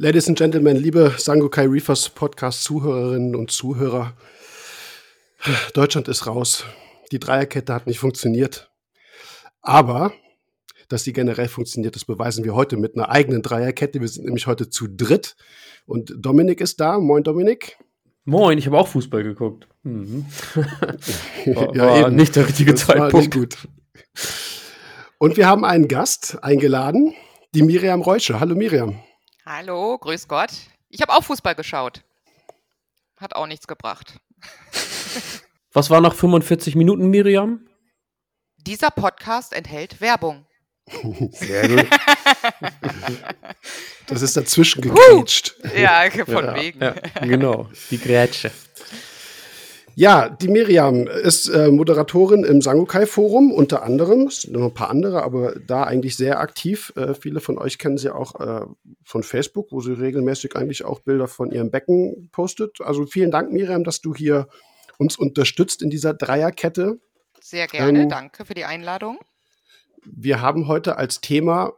Ladies and Gentlemen, liebe Sangokai Reefers Podcast Zuhörerinnen und Zuhörer, Deutschland ist raus. Die Dreierkette hat nicht funktioniert. Aber, dass sie generell funktioniert, das beweisen wir heute mit einer eigenen Dreierkette. Wir sind nämlich heute zu dritt. Und Dominik ist da. Moin, Dominik. Moin, ich habe auch Fußball geguckt. Mhm. war, ja, war nicht der richtige das Zeitpunkt. gut. Und wir haben einen Gast eingeladen, die Miriam Reusche. Hallo Miriam. Hallo, grüß Gott. Ich habe auch Fußball geschaut. Hat auch nichts gebracht. Was war nach 45 Minuten, Miriam? Dieser Podcast enthält Werbung. Sehr gut. Das ist dazwischen gegrätscht. Ja, von ja, wegen. Ja, genau, die Grätsche. Ja, die Miriam ist äh, Moderatorin im Sangokai-Forum, unter anderem, es sind noch ein paar andere, aber da eigentlich sehr aktiv. Äh, viele von euch kennen sie auch äh, von Facebook, wo sie regelmäßig eigentlich auch Bilder von ihrem Becken postet. Also vielen Dank, Miriam, dass du hier uns unterstützt in dieser Dreierkette. Sehr gerne, ähm, danke für die Einladung. Wir haben heute als Thema,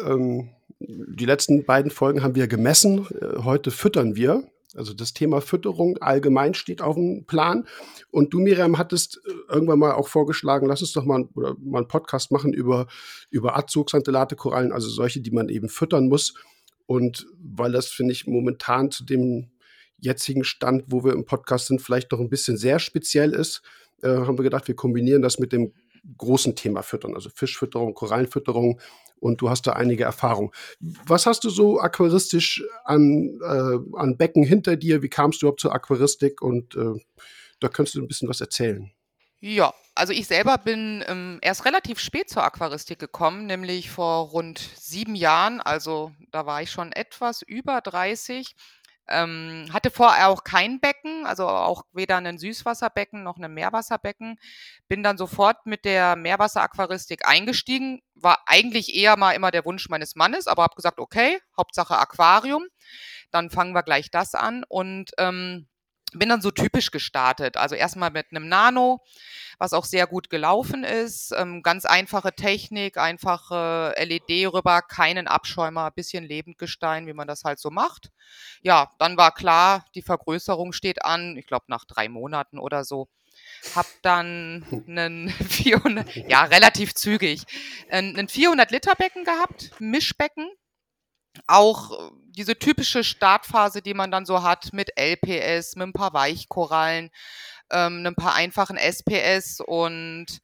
ähm, die letzten beiden Folgen haben wir gemessen, äh, heute füttern wir. Also das Thema Fütterung allgemein steht auf dem Plan. Und du, Miriam, hattest äh, irgendwann mal auch vorgeschlagen, lass uns doch mal, oder mal einen Podcast machen über, über Azoxantelate Korallen, also solche, die man eben füttern muss. Und weil das, finde ich, momentan zu dem jetzigen Stand, wo wir im Podcast sind, vielleicht noch ein bisschen sehr speziell ist, äh, haben wir gedacht, wir kombinieren das mit dem großen Thema Füttern, also Fischfütterung, Korallenfütterung und du hast da einige Erfahrungen. Was hast du so aquaristisch an, äh, an Becken hinter dir? Wie kamst du überhaupt zur Aquaristik? Und äh, da könntest du ein bisschen was erzählen. Ja, also ich selber bin ähm, erst relativ spät zur Aquaristik gekommen, nämlich vor rund sieben Jahren. Also da war ich schon etwas über 30 ähm, hatte vorher auch kein Becken, also auch weder ein Süßwasserbecken noch ein Meerwasserbecken. Bin dann sofort mit der Meerwasseraquaristik eingestiegen. War eigentlich eher mal immer der Wunsch meines Mannes, aber habe gesagt, okay, Hauptsache Aquarium. Dann fangen wir gleich das an und ähm, bin dann so typisch gestartet. Also erstmal mit einem Nano, was auch sehr gut gelaufen ist. Ähm, ganz einfache Technik, einfache LED rüber, keinen Abschäumer, bisschen Lebendgestein, wie man das halt so macht. Ja, dann war klar, die Vergrößerung steht an, ich glaube nach drei Monaten oder so. Hab dann einen 400, ja, relativ zügig, einen 400 Liter Becken gehabt, Mischbecken, auch äh, diese typische Startphase, die man dann so hat mit LPS, mit ein paar Weichkorallen, ähm, ein paar einfachen SPS und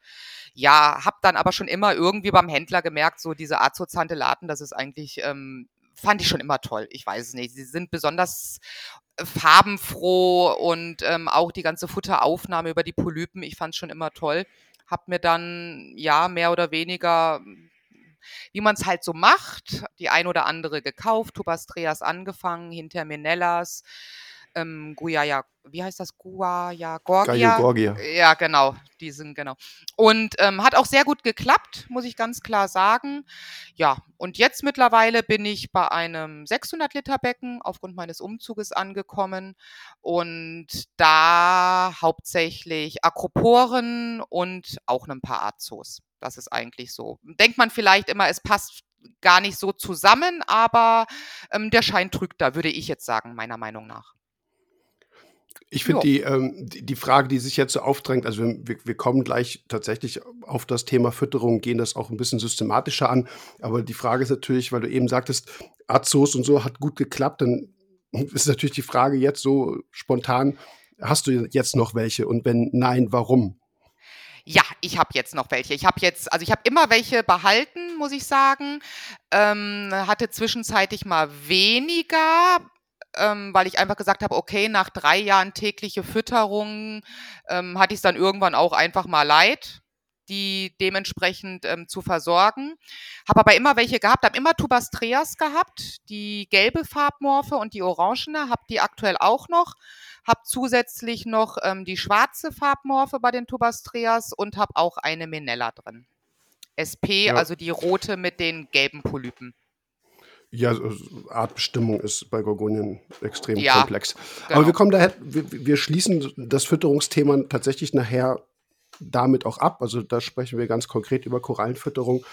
ja, habe dann aber schon immer irgendwie beim Händler gemerkt, so diese Azotantelaten, das ist eigentlich, ähm, fand ich schon immer toll. Ich weiß es nicht. Sie sind besonders äh, farbenfroh und ähm, auch die ganze Futteraufnahme über die Polypen, ich fand es schon immer toll. Hab mir dann, ja, mehr oder weniger wie man es halt so macht, die ein oder andere gekauft, Tubastreas angefangen, hinter Menellas, ähm, Guyaya, wie heißt das? Guaya Gorgia? Gorgia. Ja, genau, die sind genau. Und ähm, hat auch sehr gut geklappt, muss ich ganz klar sagen. Ja, und jetzt mittlerweile bin ich bei einem 600 Liter Becken aufgrund meines Umzuges angekommen und da hauptsächlich Akroporen und auch ein paar Azos. Das ist eigentlich so. Denkt man vielleicht immer, es passt gar nicht so zusammen, aber ähm, der Schein trügt da, würde ich jetzt sagen, meiner Meinung nach. Ich finde die, ähm, die, die, Frage, die sich jetzt so aufdrängt, also wir, wir kommen gleich tatsächlich auf das Thema Fütterung, gehen das auch ein bisschen systematischer an. Aber die Frage ist natürlich, weil du eben sagtest, Azos und so hat gut geklappt, dann ist natürlich die Frage jetzt so spontan, hast du jetzt noch welche? Und wenn nein, warum? Ja, ich habe jetzt noch welche. Ich habe jetzt, also ich habe immer welche behalten, muss ich sagen. Ähm, hatte zwischenzeitlich mal weniger, ähm, weil ich einfach gesagt habe, okay, nach drei Jahren tägliche Fütterung ähm, hatte ich es dann irgendwann auch einfach mal leid die dementsprechend ähm, zu versorgen. Habe aber immer welche gehabt, habe immer Tubastreas gehabt, die gelbe Farbmorphe und die orangene, habe die aktuell auch noch habe zusätzlich noch ähm, die schwarze Farbmorphe bei den Tubastreas und habe auch eine Menella drin. SP, ja. also die rote mit den gelben Polypen. Ja, Artbestimmung ist bei Gorgonien extrem ja, komplex. Genau. Aber wir kommen daher, wir, wir schließen das Fütterungsthema tatsächlich nachher damit auch ab. Also da sprechen wir ganz konkret über Korallenfütterung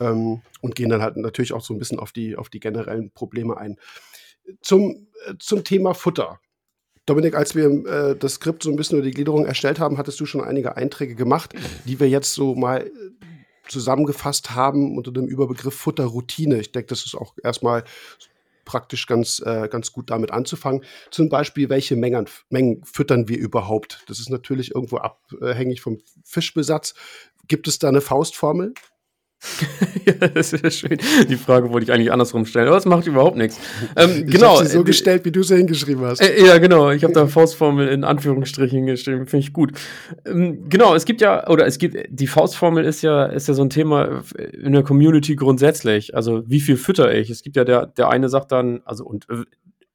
ähm, und gehen dann halt natürlich auch so ein bisschen auf die, auf die generellen Probleme ein. zum, äh, zum Thema Futter. Dominik, als wir äh, das Skript so ein bisschen über die Gliederung erstellt haben, hattest du schon einige Einträge gemacht, die wir jetzt so mal äh, zusammengefasst haben unter dem Überbegriff Futterroutine. Ich denke, das ist auch erstmal praktisch ganz, äh, ganz gut damit anzufangen. Zum Beispiel, welche Mengen, Mengen füttern wir überhaupt? Das ist natürlich irgendwo abhängig vom Fischbesatz. Gibt es da eine Faustformel? ja, das ist schön. Die Frage wollte ich eigentlich andersrum stellen, aber es macht überhaupt nichts. Ähm, ich genau. sie so äh, gestellt, wie du sie hingeschrieben hast. Äh, ja, genau. Ich habe da Faustformel in Anführungsstrichen geschrieben. Finde ich gut. Ähm, genau, es gibt ja, oder es gibt, die Faustformel ist ja, ist ja so ein Thema in der Community grundsätzlich. Also, wie viel fütter ich? Es gibt ja der, der eine sagt dann, also, und äh,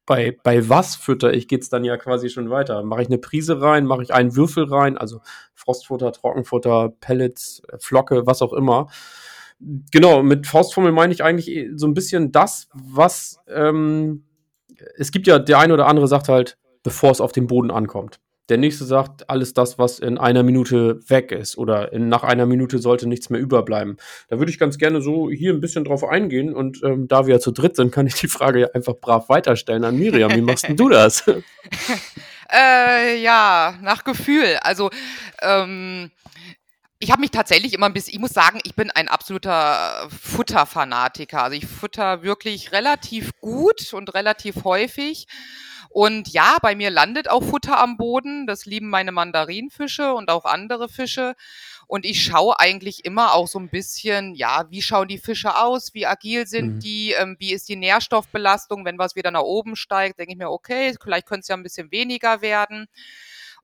bei, bei was fütter ich, geht es dann ja quasi schon weiter. Mache ich eine Prise rein, mache ich einen Würfel rein, also Frostfutter, Trockenfutter, Pellets, Flocke, was auch immer. Genau, mit Faustformel meine ich eigentlich eh so ein bisschen das, was ähm, es gibt ja, der eine oder andere sagt halt, bevor es auf den Boden ankommt. Der nächste sagt, alles das, was in einer Minute weg ist oder in, nach einer Minute sollte nichts mehr überbleiben. Da würde ich ganz gerne so hier ein bisschen drauf eingehen und ähm, da wir ja zu dritt sind, kann ich die Frage ja einfach brav weiterstellen an Miriam. Wie machst denn du das? äh, ja, nach Gefühl. Also ähm, ich habe mich tatsächlich immer ein bisschen, ich muss sagen, ich bin ein absoluter Futterfanatiker. Also ich futter wirklich relativ gut und relativ häufig. Und ja, bei mir landet auch Futter am Boden. Das lieben meine Mandarinfische und auch andere Fische. Und ich schaue eigentlich immer auch so ein bisschen, ja, wie schauen die Fische aus, wie agil sind mhm. die, ähm, wie ist die Nährstoffbelastung. Wenn was wieder nach oben steigt, denke ich mir, okay, vielleicht könnte es ja ein bisschen weniger werden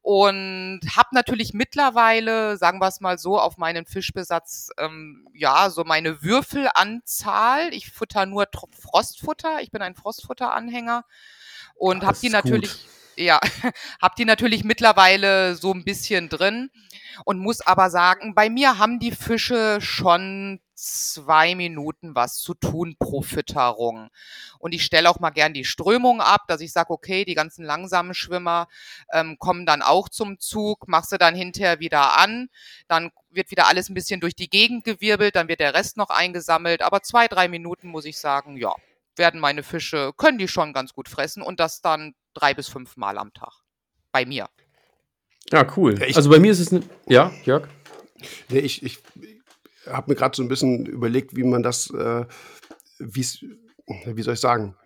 und habe natürlich mittlerweile, sagen wir es mal so, auf meinen Fischbesatz ähm, ja so meine Würfelanzahl. Ich futter nur Frostfutter. Ich bin ein Frostfutter-Anhänger und habe die natürlich gut. Ja, habe die natürlich mittlerweile so ein bisschen drin und muss aber sagen, bei mir haben die Fische schon zwei Minuten was zu tun pro Fütterung. Und ich stelle auch mal gern die Strömung ab, dass ich sage, okay, die ganzen langsamen Schwimmer ähm, kommen dann auch zum Zug, machst du dann hinterher wieder an, dann wird wieder alles ein bisschen durch die Gegend gewirbelt, dann wird der Rest noch eingesammelt. Aber zwei, drei Minuten muss ich sagen, ja, werden meine Fische, können die schon ganz gut fressen und das dann drei bis fünf Mal am Tag. Bei mir. Ja, cool. Ja, also bei mir ist es, ne ja, Jörg? Nee, ich, ich habe mir gerade so ein bisschen überlegt, wie man das, äh, wie soll ich sagen,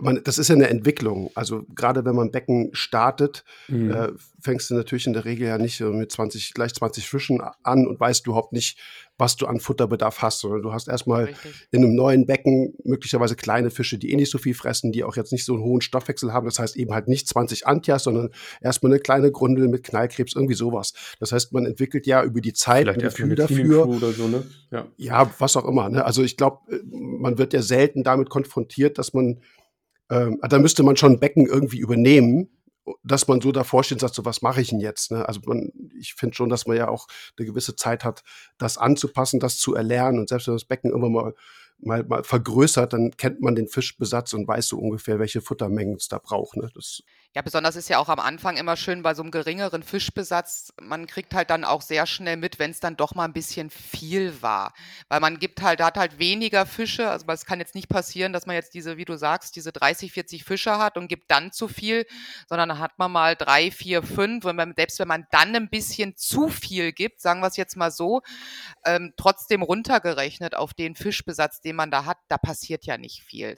man, das ist ja eine Entwicklung. Also gerade wenn man Becken startet, mhm. äh, fängst du natürlich in der Regel ja nicht mit 20, gleich 20 Fischen an und weißt überhaupt nicht, was du an Futterbedarf hast, sondern du hast erstmal in einem neuen Becken möglicherweise kleine Fische, die eh nicht so viel fressen, die auch jetzt nicht so einen hohen Stoffwechsel haben. Das heißt eben halt nicht 20 Antias, sondern erstmal eine kleine Grundel mit Knallkrebs, irgendwie sowas. Das heißt, man entwickelt ja über die Zeit Vielleicht ein Gefühl dafür. Oder so, ne? ja. ja, was auch immer. Ne? Also ich glaube, äh, man wird ja selten damit konfrontiert, dass man ähm, da müsste man schon ein Becken irgendwie übernehmen, dass man so davor steht und sagt, so was mache ich denn jetzt? Ne? Also man, ich finde schon, dass man ja auch eine gewisse Zeit hat, das anzupassen, das zu erlernen und selbst wenn das Becken immer mal mal, mal vergrößert, dann kennt man den Fischbesatz und weiß so ungefähr, welche Futtermengen es da braucht. Ne? Das ja, besonders ist ja auch am Anfang immer schön bei so einem geringeren Fischbesatz, man kriegt halt dann auch sehr schnell mit, wenn es dann doch mal ein bisschen viel war. Weil man gibt halt, hat halt weniger Fische, also es kann jetzt nicht passieren, dass man jetzt diese, wie du sagst, diese 30, 40 Fische hat und gibt dann zu viel, sondern dann hat man mal drei, vier, fünf, und selbst wenn man dann ein bisschen zu viel gibt, sagen wir es jetzt mal so, ähm, trotzdem runtergerechnet auf den Fischbesatz, den man da hat, da passiert ja nicht viel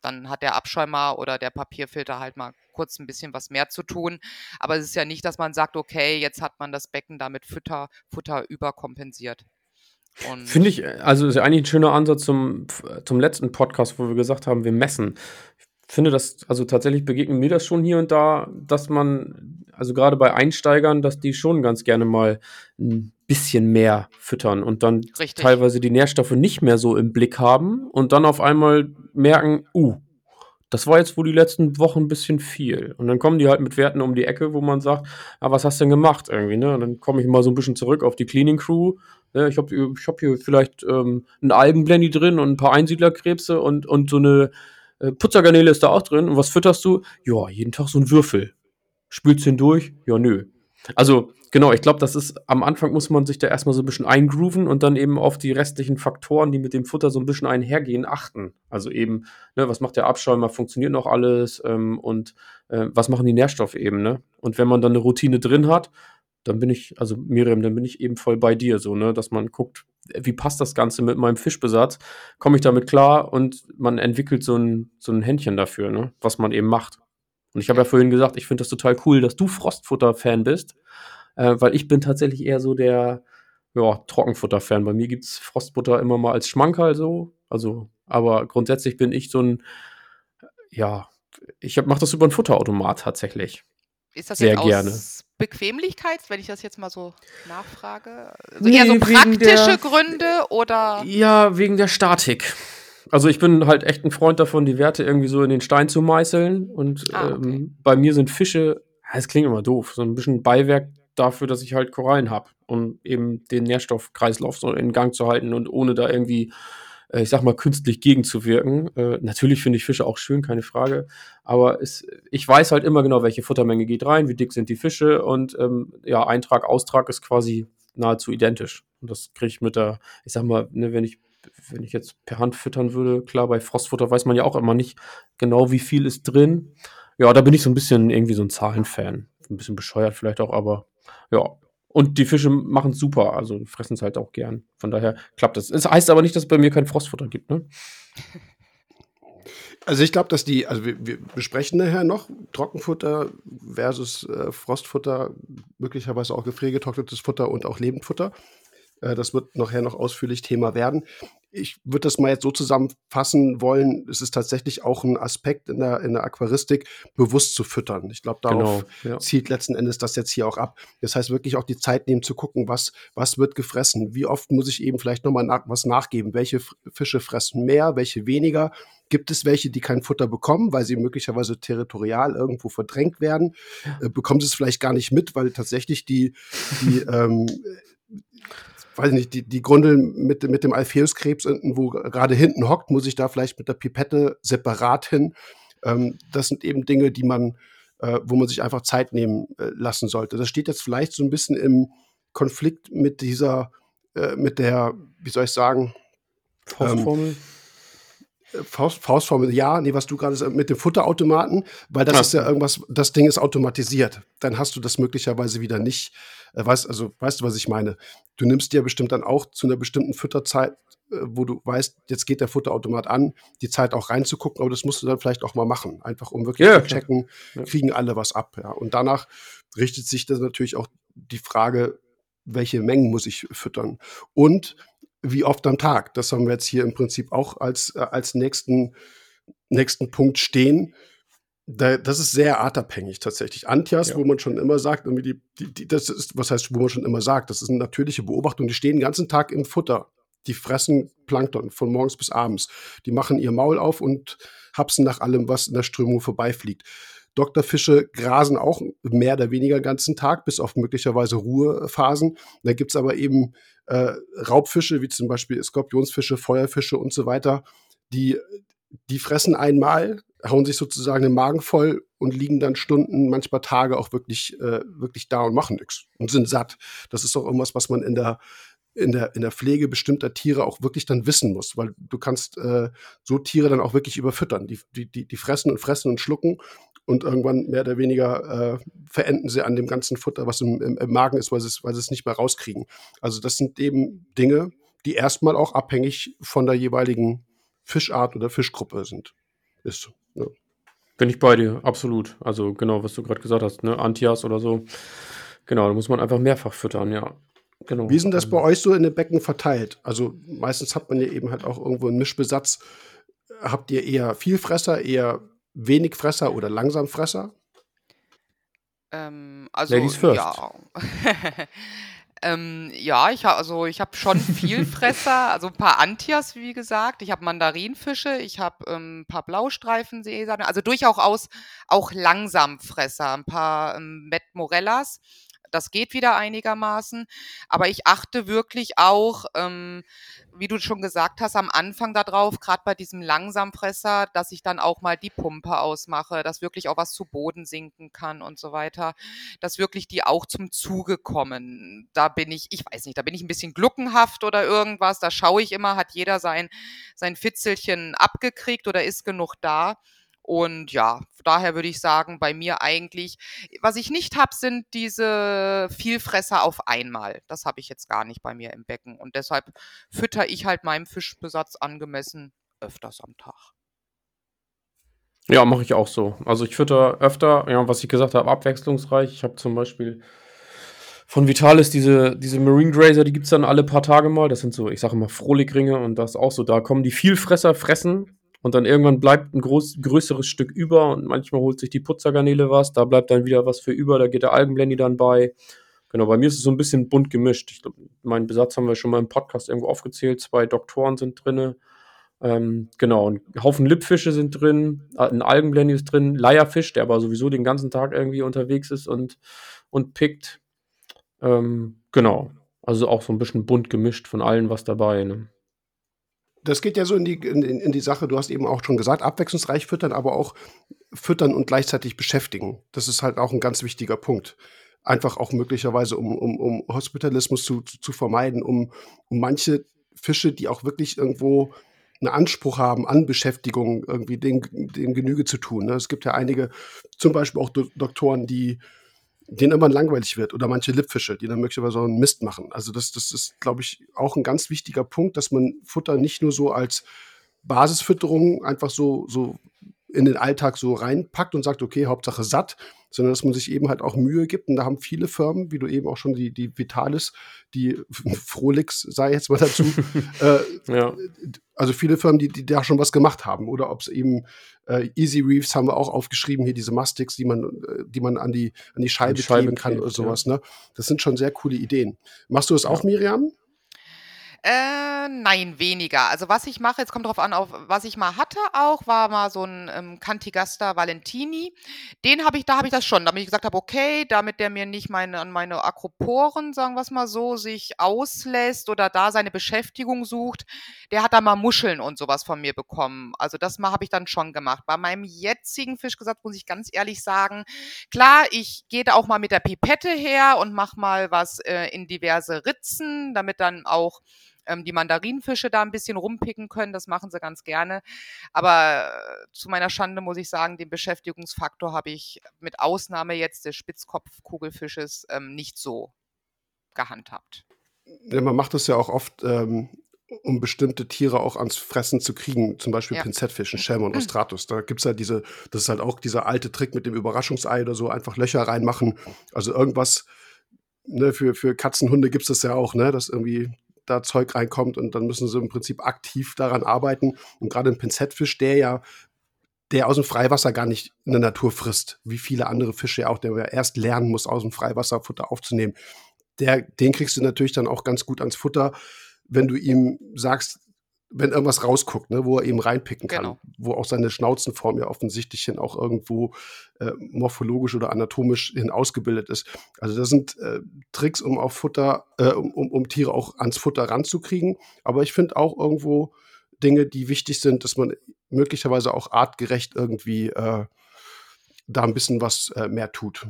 dann hat der Abschäumer oder der Papierfilter halt mal kurz ein bisschen was mehr zu tun. Aber es ist ja nicht, dass man sagt, okay, jetzt hat man das Becken damit Futter, Futter überkompensiert. Finde ich, also ist ja eigentlich ein schöner Ansatz zum, zum letzten Podcast, wo wir gesagt haben, wir messen. Ich finde das, also tatsächlich begegnet mir das schon hier und da, dass man, also gerade bei Einsteigern, dass die schon ganz gerne mal ein bisschen mehr füttern und dann Richtig. teilweise die Nährstoffe nicht mehr so im Blick haben und dann auf einmal merken, uh, das war jetzt wohl die letzten Wochen ein bisschen viel. Und dann kommen die halt mit Werten um die Ecke, wo man sagt, ah, was hast du denn gemacht irgendwie, ne? Und dann komme ich mal so ein bisschen zurück auf die Cleaning Crew. Ne? Ich habe ich hab hier vielleicht ähm, einen Algenblendy drin und ein paar Einsiedlerkrebse und, und so eine äh, Putzergarnele ist da auch drin. Und was fütterst du? Ja, jeden Tag so ein Würfel. Spülst du ihn durch? Ja, nö. Also, genau, ich glaube, das ist am Anfang muss man sich da erstmal so ein bisschen eingrooven und dann eben auf die restlichen Faktoren, die mit dem Futter so ein bisschen einhergehen, achten. Also eben, ne, was macht der Abschäumer, funktioniert noch alles ähm, und äh, was machen die Nährstoffe eben, ne? Und wenn man dann eine Routine drin hat, dann bin ich, also Miriam, dann bin ich eben voll bei dir, so, ne, dass man guckt, wie passt das Ganze mit meinem Fischbesatz? Komme ich damit klar? Und man entwickelt so ein, so ein Händchen dafür, ne, was man eben macht. Und ich habe ja vorhin gesagt, ich finde das total cool, dass du Frostfutter-Fan bist, äh, weil ich bin tatsächlich eher so der ja, Trockenfutter-Fan. Bei mir gibt es Frostfutter immer mal als Schmankerl so. Also, aber grundsätzlich bin ich so ein, ja, ich mache das über einen Futterautomat tatsächlich. Ist das Sehr jetzt gerne. aus Bequemlichkeit, wenn ich das jetzt mal so nachfrage? Also Nee, eher so praktische der- Gründe oder? Ja, wegen der Statik. Also ich bin halt echt ein Freund davon, die Werte irgendwie so in den Stein zu meißeln. Und Ah, okay. ähm, bei mir sind Fische, es klingt immer doof, so ein bisschen Beiwerk dafür, dass ich halt Korallen habe, um eben den Nährstoffkreislauf so in Gang zu halten und ohne da irgendwie, äh, ich sag mal, künstlich gegenzuwirken. Äh, natürlich finde ich Fische auch schön, keine Frage. Aber es, ich weiß halt immer genau, welche Futtermenge geht rein, wie dick sind die Fische und ähm, ja, Eintrag, Austrag ist quasi nahezu identisch. Und das kriege ich mit der, ich sag mal, ne, wenn ich wenn ich jetzt per Hand füttern würde, klar, bei Frostfutter weiß man ja auch immer nicht genau, wie viel ist drin. Ja, da bin ich so ein bisschen irgendwie so ein Zahlenfan. Ein bisschen bescheuert vielleicht auch, aber ja. Und die Fische machen es super, also fressen es halt auch gern. Von daher klappt das. Es heißt aber nicht, dass es bei mir kein Frostfutter gibt, ne? Also ich glaube, dass die, also wir, wir besprechen nachher noch Trockenfutter versus äh, Frostfutter, möglicherweise auch gefriergetrocknetes Futter und auch Lebendfutter. Äh, das wird nachher noch ausführlich Thema werden. Ich würde das mal jetzt so zusammenfassen wollen, es ist tatsächlich auch ein Aspekt in der, in der Aquaristik, bewusst zu füttern. Ich glaube, darauf Genau, ja. zielt letzten Endes das jetzt hier auch ab. Das heißt wirklich auch die Zeit nehmen zu gucken, was, was wird gefressen, wie oft muss ich eben vielleicht nochmal nach, was nachgeben, welche Fische fressen mehr, welche weniger. Gibt es welche, die kein Futter bekommen, weil sie möglicherweise territorial irgendwo verdrängt werden? Äh, bekommen sie es vielleicht gar nicht mit, weil tatsächlich die, die ähm, weiß nicht, die, die Grundel mit, mit dem Alpheus-Krebs irgendwo gerade hinten hockt, muss ich da vielleicht mit der Pipette separat hin. Ähm, das sind eben Dinge, die man, äh, wo man sich einfach Zeit nehmen äh, lassen sollte. Das steht jetzt vielleicht so ein bisschen im Konflikt mit dieser, äh, mit der, wie soll ich sagen, Faustformel. äh, Faust, Faustformel, ja, nee, was du gerade sagst, mit dem Futterautomaten, weil das Ah. ist ja irgendwas, das Ding ist automatisiert. Dann hast du das möglicherweise wieder nicht. Äh, weißt, also, weißt du, was ich meine? Du nimmst dir bestimmt dann auch zu einer bestimmten Fütterzeit, äh, wo du weißt, jetzt geht der Futterautomat an, die Zeit auch reinzugucken, aber das musst du dann vielleicht auch mal machen, einfach um wirklich Ja, zu checken, Ja. kriegen alle was ab. Ja. Und danach richtet sich dann natürlich auch die Frage, welche Mengen muss ich füttern? Und wie oft am Tag? Das haben wir jetzt hier im Prinzip auch als, äh, als nächsten, nächsten Punkt stehen. Da, das ist sehr artabhängig tatsächlich. Antias, Ja. wo man schon immer sagt, die, die, die, das ist, was heißt, wo man schon immer sagt, das ist eine natürliche Beobachtung, die stehen den ganzen Tag im Futter. Die fressen Plankton von morgens bis abends. Die machen ihr Maul auf und hapsen nach allem, was in der Strömung vorbeifliegt. Doktorfische grasen auch mehr oder weniger den ganzen Tag, bis auf möglicherweise Ruhephasen. Da gibt's aber eben äh, Raubfische, wie zum Beispiel Skorpionsfische, Feuerfische und so weiter, die, die fressen einmal, hauen sich sozusagen den Magen voll und liegen dann Stunden, manchmal Tage auch wirklich, äh, wirklich da und machen nichts und sind satt. Das ist auch irgendwas, was man in der, in der, in der Pflege bestimmter Tiere auch wirklich dann wissen muss, weil du kannst äh, so Tiere dann auch wirklich überfüttern. Die, die, die, fressen und fressen und schlucken und irgendwann mehr oder weniger äh, verenden sie an dem ganzen Futter, was im, im, im Magen ist, weil sie, es, weil es nicht mehr rauskriegen. Also das sind eben Dinge, die erstmal auch abhängig von der jeweiligen Fischart oder Fischgruppe sind. Ist. Ne? Bin ich bei dir, absolut. Also genau, was du gerade gesagt hast, ne? Antias oder so. Genau, da muss man einfach mehrfach füttern, ja. Genau. Wie ist denn das Ähm, bei euch so in den Becken verteilt? Also meistens hat man ja eben halt auch irgendwo einen Mischbesatz. Habt ihr eher Vielfresser, eher Wenigfresser oder Langsamfresser? Ähm, also Ladies first. ja. ähm, ja, ich habe also ich habe schon Vielfresser, also ein paar Antias, wie gesagt. Ich habe Mandarinfische, ich habe ähm, ein paar Blaustreifenseesahne, also durchaus auch Langsamfresser, ein paar ähm, Met Morellas. Das geht wieder einigermaßen. Aber ich achte wirklich auch, ähm, wie du schon gesagt hast, am Anfang darauf, gerade bei diesem Langsamfresser, dass ich dann auch mal die Pumpe ausmache, dass wirklich auch was zu Boden sinken kann und so weiter, dass wirklich die auch zum Zuge kommen. Da bin ich, ich weiß nicht, da bin ich ein bisschen gluckenhaft oder irgendwas. Da schaue ich immer, hat jeder sein, sein Fitzelchen abgekriegt oder ist genug da. Und ja, daher würde ich sagen, bei mir eigentlich, was ich nicht habe, sind diese Vielfresser auf einmal. Das habe ich jetzt gar nicht bei mir im Becken. Und deshalb fütter ich halt meinem Fischbesatz angemessen öfters am Tag. Ja, mache ich auch so. Also ich fütter öfter, ja, was ich gesagt habe, abwechslungsreich. Ich habe zum Beispiel von Vitalis diese, diese Marine Grazer, die gibt es dann alle paar Tage mal. Das sind so, ich sage immer Frohligringe und das auch so. Da kommen die Vielfresser fressen und dann irgendwann bleibt ein groß, größeres Stück über und manchmal holt sich die Putzergarnele was, da bleibt dann wieder was für über, da geht der Algenblendy dann bei. Genau, bei mir ist es so ein bisschen bunt gemischt. Ich glaube, meinen Besatz haben wir schon mal im Podcast irgendwo aufgezählt. Zwei Doktoren sind drin. Ähm, genau, ein Haufen Lippfische sind drin, äh, ein Algenblendy ist drin, Leierfisch, der aber sowieso den ganzen Tag irgendwie unterwegs ist und, und pickt. Ähm, genau, also auch so ein bisschen bunt gemischt von allen was dabei. Ne? Das geht ja so in die, in, in, die Sache, du hast eben auch schon gesagt, abwechslungsreich füttern, aber auch füttern und gleichzeitig beschäftigen. Das ist halt auch ein ganz wichtiger Punkt. Einfach auch möglicherweise, um, um, um Hospitalismus zu, zu, zu vermeiden, um, um manche Fische, die auch wirklich irgendwo einen Anspruch haben an Beschäftigung, irgendwie den Genüge zu tun. Es gibt ja einige, zum Beispiel auch Do Doktoren, die denen immer langweilig wird oder manche Lippfische, die dann möglicherweise auch einen Mist machen. Also das, das ist, glaube ich, auch ein ganz wichtiger Punkt, dass man Futter nicht nur so als Basisfütterung einfach so, so in den Alltag so reinpackt und sagt, okay, Hauptsache satt, sondern dass man sich eben halt auch Mühe gibt. Und da haben viele Firmen, wie du eben auch schon die, die Vitalis, die Frolix, sei jetzt mal dazu, äh, ja. also viele Firmen, die, die da schon was gemacht haben. Oder ob es eben äh, Easy Reefs haben wir auch aufgeschrieben, hier diese Mastics, die man, äh, die man an die, an die Scheibe, die Scheibe kleben kann oder sowas. Ja. Ne? Das sind schon sehr coole Ideen. Machst du das ja. auch, Miriam? Äh, nein, weniger. Also was ich mache, jetzt kommt drauf an, auf was ich mal hatte auch, war mal so ein ähm, Cantigasta Valentini. Den habe ich, da habe ich das schon, damit ich gesagt habe, okay, damit der mir nicht meine, an meine Akroporen, sagen wir es mal so, sich auslässt oder da seine Beschäftigung sucht, der hat da mal Muscheln und sowas von mir bekommen. Also das mal habe ich dann schon gemacht. Bei meinem jetzigen Fischgesatz muss ich ganz ehrlich sagen, klar, ich gehe da auch mal mit der Pipette her und mache mal was äh, in diverse Ritzen, damit dann auch ähm, die Mandarinfische da ein bisschen rumpicken können. Das machen sie ganz gerne. Aber äh, zu meiner Schande muss ich sagen, den Beschäftigungsfaktor habe ich mit Ausnahme jetzt des Spitzkopfkugelfisches ähm, nicht so gehandhabt. Ja, man macht das ja auch oft, ähm, um bestimmte Tiere auch ans Fressen zu kriegen, zum Beispiel ja. Pinzettfischen, Schelmon, Ostratus. Da gibt es ja diese, das ist halt auch dieser alte Trick mit dem Überraschungsei oder so, einfach Löcher reinmachen. Also irgendwas, ne, für, für Katzenhunde gibt es das ja auch, ne, dass irgendwie da Zeug reinkommt und dann müssen sie im Prinzip aktiv daran arbeiten. Und gerade ein Pinzettfisch, der ja der aus dem Freiwasser gar nicht in der Natur frisst, wie viele andere Fische ja auch, der ja erst lernen muss, aus dem Freiwasser Futter aufzunehmen. Der, den kriegst du natürlich dann auch ganz gut ans Futter, wenn du ihm sagst, wenn irgendwas rausguckt, ne, wo er eben reinpicken kann, genau. wo auch seine Schnauzenform ja offensichtlich hin auch irgendwo äh, morphologisch oder anatomisch hin ausgebildet ist. Also das sind äh, Tricks, um auf Futter, äh, um, um Tiere auch ans Futter ranzukriegen. Aber ich finde auch irgendwo Dinge, die wichtig sind, dass man möglicherweise auch artgerecht irgendwie äh, da ein bisschen was äh, mehr tut.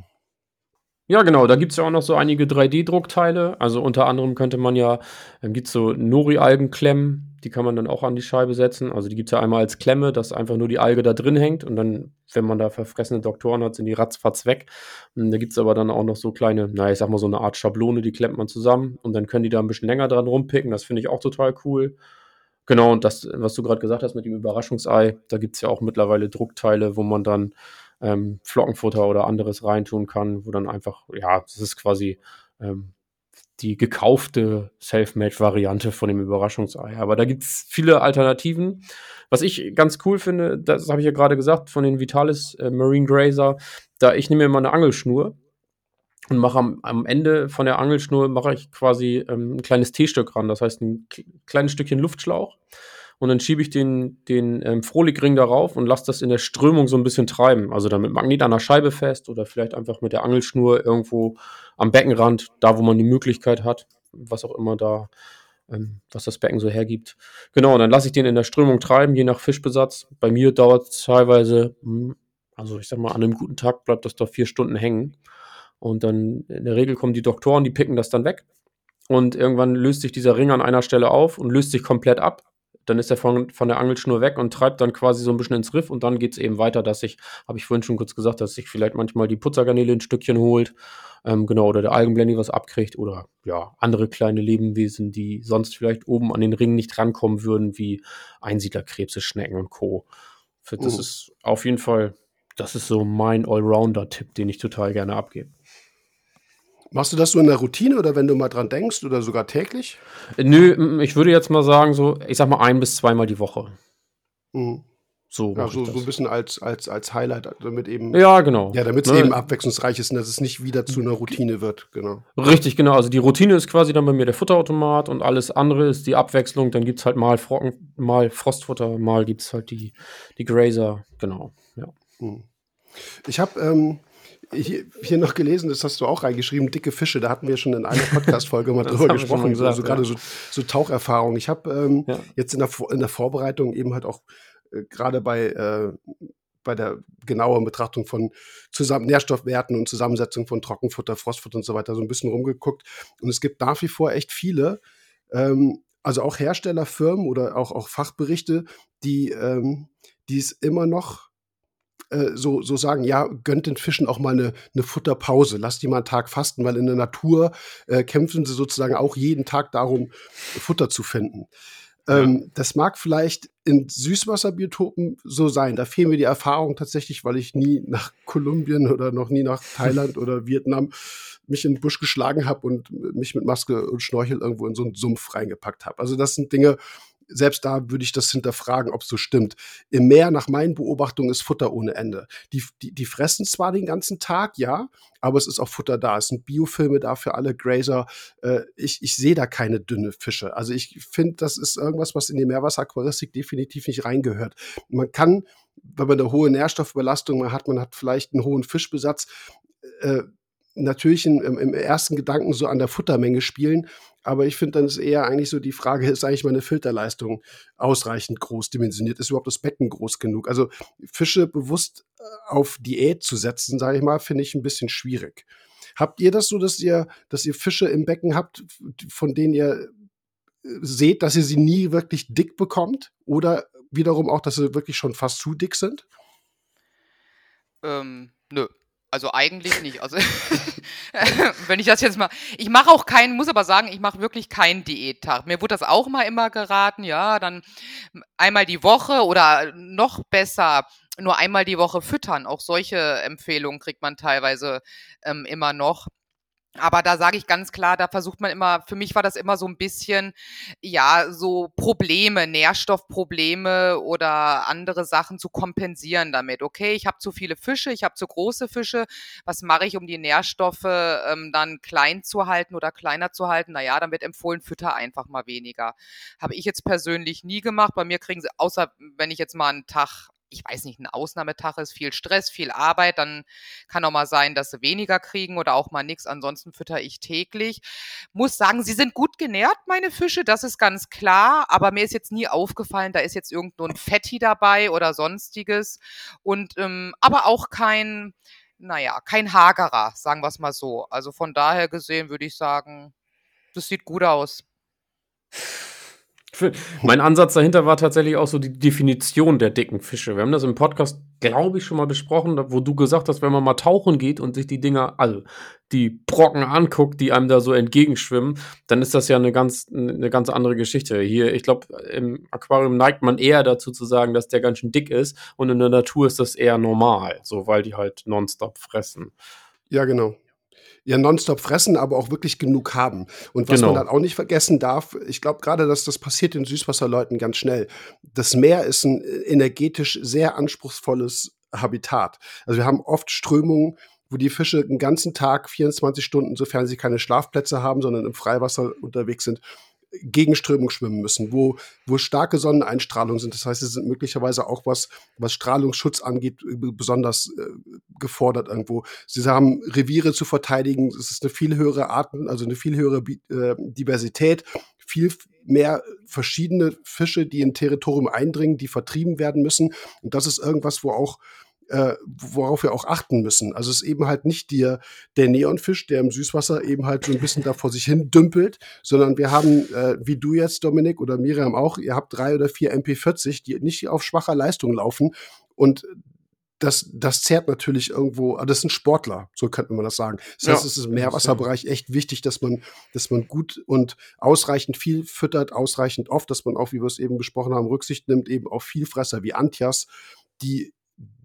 Ja, genau, da gibt es ja auch noch so einige 3D-Druckteile. Also unter anderem könnte man ja, dann gibt es so Nori-Algenklemmen, die kann man dann auch an die Scheibe setzen. Also die gibt es ja einmal als Klemme, dass einfach nur die Alge da drin hängt und dann, wenn man da verfressene Doktoren hat, sind die ratzfatz weg. Und da gibt es aber dann auch noch so kleine, naja, ich sag mal so eine Art Schablone, die klemmt man zusammen und dann können die da ein bisschen länger dran rumpicken. Das finde ich auch total cool. Genau, und das, was du gerade gesagt hast mit dem Überraschungsei, da gibt es ja auch mittlerweile Druckteile, wo man dann ähm, Flockenfutter oder anderes reintun kann, wo dann einfach, ja, das ist quasi ähm, die gekaufte Self-Made-Variante von dem Überraschungsei. Aber da gibt es viele Alternativen. Was ich ganz cool finde, das habe ich ja gerade gesagt, von den Vitalis äh, Marine Grazer, da ich nehme mir mal eine Angelschnur und mache am, am Ende von der Angelschnur mache ich quasi ähm, ein kleines T-Stück ran, das heißt ein kleines Stückchen Luftschlauch. Und dann schiebe ich den, den ähm, Frohligring darauf und lasse das in der Strömung so ein bisschen treiben. Also dann mit Magnet an der Scheibe fest oder vielleicht einfach mit der Angelschnur irgendwo am Beckenrand, da wo man die Möglichkeit hat, was auch immer da, ähm, was das Becken so hergibt. Genau, und dann lasse ich den in der Strömung treiben, je nach Fischbesatz. Bei mir dauert es teilweise, hm, also ich sag mal, an einem guten Tag bleibt das da vier Stunden hängen. Und dann in der Regel kommen die Doktoren, die picken das dann weg. Und irgendwann löst sich dieser Ring an einer Stelle auf und löst sich komplett ab. Dann ist er von, von der Angelschnur weg und treibt dann quasi so ein bisschen ins Riff. Und dann geht es eben weiter, dass sich, habe ich vorhin schon kurz gesagt, dass sich vielleicht manchmal die Putzergarnele ein Stückchen holt. Ähm, genau, oder der Algenblendy was abkriegt. Oder ja, andere kleine Lebewesen, die sonst vielleicht oben an den Ring nicht rankommen würden, wie Einsiedlerkrebse, Schnecken und Co. Das oh. ist auf jeden Fall, das ist so mein Allrounder-Tipp, den ich total gerne abgebe. Machst du das so in der Routine oder wenn du mal dran denkst oder sogar täglich? Nö, ich würde jetzt mal sagen, so, ich sag mal ein bis zweimal die Woche. Mhm. So, ja, so, so ein bisschen als, als, als Highlight, damit eben. Ja, genau. Ja, damit es ne? eben abwechslungsreich ist und dass es nicht wieder zu einer Routine wird, genau. Richtig, genau. Also die Routine ist quasi dann bei mir der Futterautomat und alles andere ist die Abwechslung. Dann gibt es halt mal, Frocken, mal Frostfutter, mal gibt es halt die, die Grazer, genau. Ja. Mhm. Ich habe ähm, hier, hier, noch gelesen, das hast du auch reingeschrieben, dicke Fische. Da hatten wir schon in einer Podcast-Folge mal drüber gesprochen. Gesagt, also ja. gerade so, so Taucherfahrung. Ich habe ähm, ja. jetzt in der, in der Vorbereitung eben halt auch äh, gerade bei, äh, bei der genaueren Betrachtung von Zusammen Nährstoffwerten und Zusammensetzung von Trockenfutter, Frostfutter und so weiter so ein bisschen rumgeguckt. Und es gibt nach wie vor echt viele, ähm, also auch Herstellerfirmen oder auch, auch Fachberichte, die, ähm, die es immer noch äh, so, so sagen, ja, gönnt den Fischen auch mal eine, eine Futterpause, lasst die mal einen Tag fasten, weil in der Natur äh, kämpfen sie sozusagen auch jeden Tag darum, Futter zu finden. Ja. Ähm, das mag vielleicht in Süßwasserbiotopen so sein. Da fehlen mir die Erfahrungen tatsächlich, weil ich nie nach Kolumbien oder noch nie nach Thailand oder Vietnam mich in den Busch geschlagen habe und mich mit Maske und Schnorchel irgendwo in so einen Sumpf reingepackt habe. Also das sind Dinge, selbst da würde ich das hinterfragen, ob es so stimmt. Im Meer, nach meinen Beobachtungen, ist Futter ohne Ende. Die, die, die fressen zwar den ganzen Tag, ja, aber es ist auch Futter da. Es sind Biofilme da für alle Grazer. Äh, ich ich sehe da keine dünne Fische. Also ich finde, das ist irgendwas, was in die Meerwasseraquaristik definitiv nicht reingehört. Man kann, wenn man eine hohe Nährstoffbelastung hat, man hat vielleicht einen hohen Fischbesatz, äh, natürlich im, im, ersten Gedanken so an der Futtermenge spielen, aber ich finde dann ist eher eigentlich so die Frage, ist eigentlich meine Filterleistung ausreichend groß dimensioniert? Ist überhaupt das Becken groß genug? Also Fische bewusst äh, auf Diät zu setzen, sage ich mal, finde ich ein bisschen schwierig. Habt ihr das so, dass ihr, dass ihr Fische im Becken habt, von denen ihr äh, seht, dass ihr sie nie wirklich dick bekommt? Oder wiederum auch, dass sie wirklich schon fast zu dick sind? Ähm, nö. Also eigentlich nicht. Also wenn ich das jetzt mal, ich mache auch keinen, muss aber sagen, ich mache wirklich keinen Diättag. Mir wurde das auch mal immer geraten, ja, dann einmal die Woche oder noch besser nur einmal die Woche füttern. Auch solche Empfehlungen kriegt man teilweise ähm, immer noch. Aber da sage ich ganz klar, da versucht man immer, für mich war das immer so ein bisschen, ja, so Probleme, Nährstoffprobleme oder andere Sachen zu kompensieren damit. Okay, ich habe zu viele Fische, ich habe zu große Fische. Was mache ich, um die Nährstoffe ähm, dann klein zu halten oder kleiner zu halten? Naja, dann wird empfohlen, fütter einfach mal weniger. Habe ich jetzt persönlich nie gemacht. Bei mir kriegen sie, außer wenn ich jetzt mal einen Tag ich weiß nicht, ein Ausnahmetag ist, viel Stress, viel Arbeit, dann kann auch mal sein, dass sie weniger kriegen oder auch mal nichts. Ansonsten fütter ich täglich. Muss sagen, sie sind gut genährt, meine Fische, das ist ganz klar, aber mir ist jetzt nie aufgefallen, da ist jetzt irgendein Fetti dabei oder sonstiges. Und ähm, aber auch kein, naja, kein Hagerer, sagen wir es mal so. Also von daher gesehen würde ich sagen, das sieht gut aus. Mein Ansatz dahinter war tatsächlich auch so die Definition der dicken Fische. Wir haben das im Podcast, glaube ich, schon mal besprochen, wo du gesagt hast, wenn man mal tauchen geht und sich die Dinger, also die Brocken anguckt, die einem da so entgegenschwimmen, dann ist das ja eine ganz, eine ganz andere Geschichte. Hier, ich glaube, im Aquarium neigt man eher dazu zu sagen, dass der ganz schön dick ist und in der Natur ist das eher normal, so weil die halt nonstop fressen. Ja, genau ja nonstop fressen, aber auch wirklich genug haben. Und was genau. man dann auch nicht vergessen darf, ich glaube gerade, dass das passiert den Süßwasserleuten ganz schnell. Das Meer ist ein äh, energetisch sehr anspruchsvolles Habitat. Also wir haben oft Strömungen, wo die Fische den ganzen Tag, 24 Stunden, sofern sie keine Schlafplätze haben, sondern im Freiwasser unterwegs sind, Gegenströmung schwimmen müssen, wo, wo starke Sonneneinstrahlungen sind. Das heißt, sie sind möglicherweise auch was, was Strahlungsschutz angeht, besonders äh, gefordert irgendwo. Sie haben Reviere zu verteidigen. Es ist eine viel höhere Arten, also eine viel höhere äh, Diversität, viel mehr verschiedene Fische, die in Territorium eindringen, die vertrieben werden müssen. Und das ist irgendwas, wo auch äh, worauf wir auch achten müssen. Also es ist eben halt nicht der, der Neonfisch, der im Süßwasser eben halt so ein bisschen da vor sich hin dümpelt, sondern wir haben, äh, wie du jetzt, Dominik, oder Miriam auch, ihr habt drei oder vier MP40, die nicht auf schwacher Leistung laufen. Und das, das zerrt natürlich irgendwo, ah, das sind Sportler, so könnte man das sagen. Das heißt, ja, es ist im Meerwasserbereich echt wichtig, dass man, dass man gut und ausreichend viel füttert, ausreichend oft, dass man auch, wie wir es eben besprochen haben, Rücksicht nimmt, eben auf Vielfresser wie Antjas, die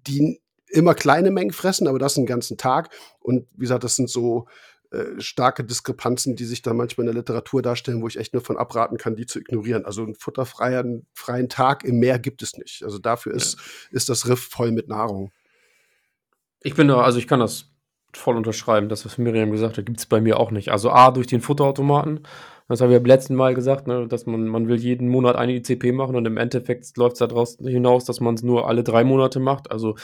die immer kleine Mengen fressen, aber das den ganzen Tag. Und wie gesagt, das sind so äh, starke Diskrepanzen, die sich da manchmal in der Literatur darstellen, wo ich echt nur von abraten kann, die zu ignorieren. Also einen futterfreien freien Tag im Meer gibt es nicht. Also dafür ist, ja. ist das Riff voll mit Nahrung. Ich bin da, also ich kann das voll unterschreiben, das, was Miriam gesagt hat, gibt es bei mir auch nicht. Also A, durch den Futterautomaten, das habe ich beim letzten Mal gesagt, ne, dass man, man will jeden Monat eine ICP machen und im Endeffekt läuft es daraus hinaus, dass man es nur alle drei Monate macht. Also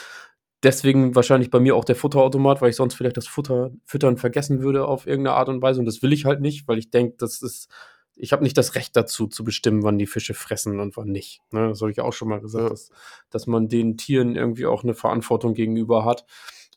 deswegen wahrscheinlich bei mir auch der Futterautomat, weil ich sonst vielleicht das Futter, Füttern vergessen würde auf irgendeine Art und Weise. Und das will ich halt nicht, weil ich denke, das ist, ich habe nicht das Recht dazu, zu bestimmen, wann die Fische fressen und wann nicht. Ne, das habe ich auch schon mal gesagt, ja. dass, dass man den Tieren irgendwie auch eine Verantwortung gegenüber hat.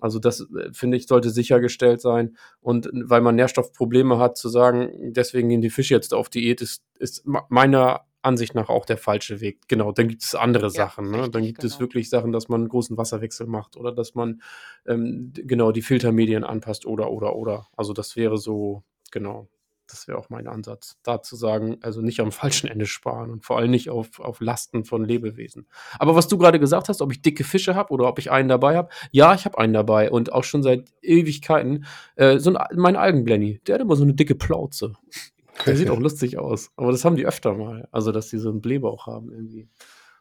Also das, äh, finde ich, sollte sichergestellt sein. Und weil man Nährstoffprobleme hat, zu sagen, deswegen gehen die Fische jetzt auf Diät, ist, ist meiner Ansicht nach auch der falsche Weg. Genau, dann gibt es andere ja, Sachen. Ne? Richtig, dann gibt genau. es wirklich Sachen, dass man einen großen Wasserwechsel macht oder dass man ähm, genau die Filtermedien anpasst oder, oder, oder. Also das wäre so, genau das wäre auch mein Ansatz, da zu sagen, also nicht am falschen Ende sparen und vor allem nicht auf, auf Lasten von Lebewesen. Aber was du gerade gesagt hast, ob ich dicke Fische habe oder ob ich einen dabei habe, ja, ich habe einen dabei und auch schon seit Ewigkeiten. Äh, so ein, mein Algenblenny, der hat immer so eine dicke Plauze. Der sieht auch lustig aus. Aber das haben die öfter mal. Also, dass die so einen Blähbauch haben irgendwie.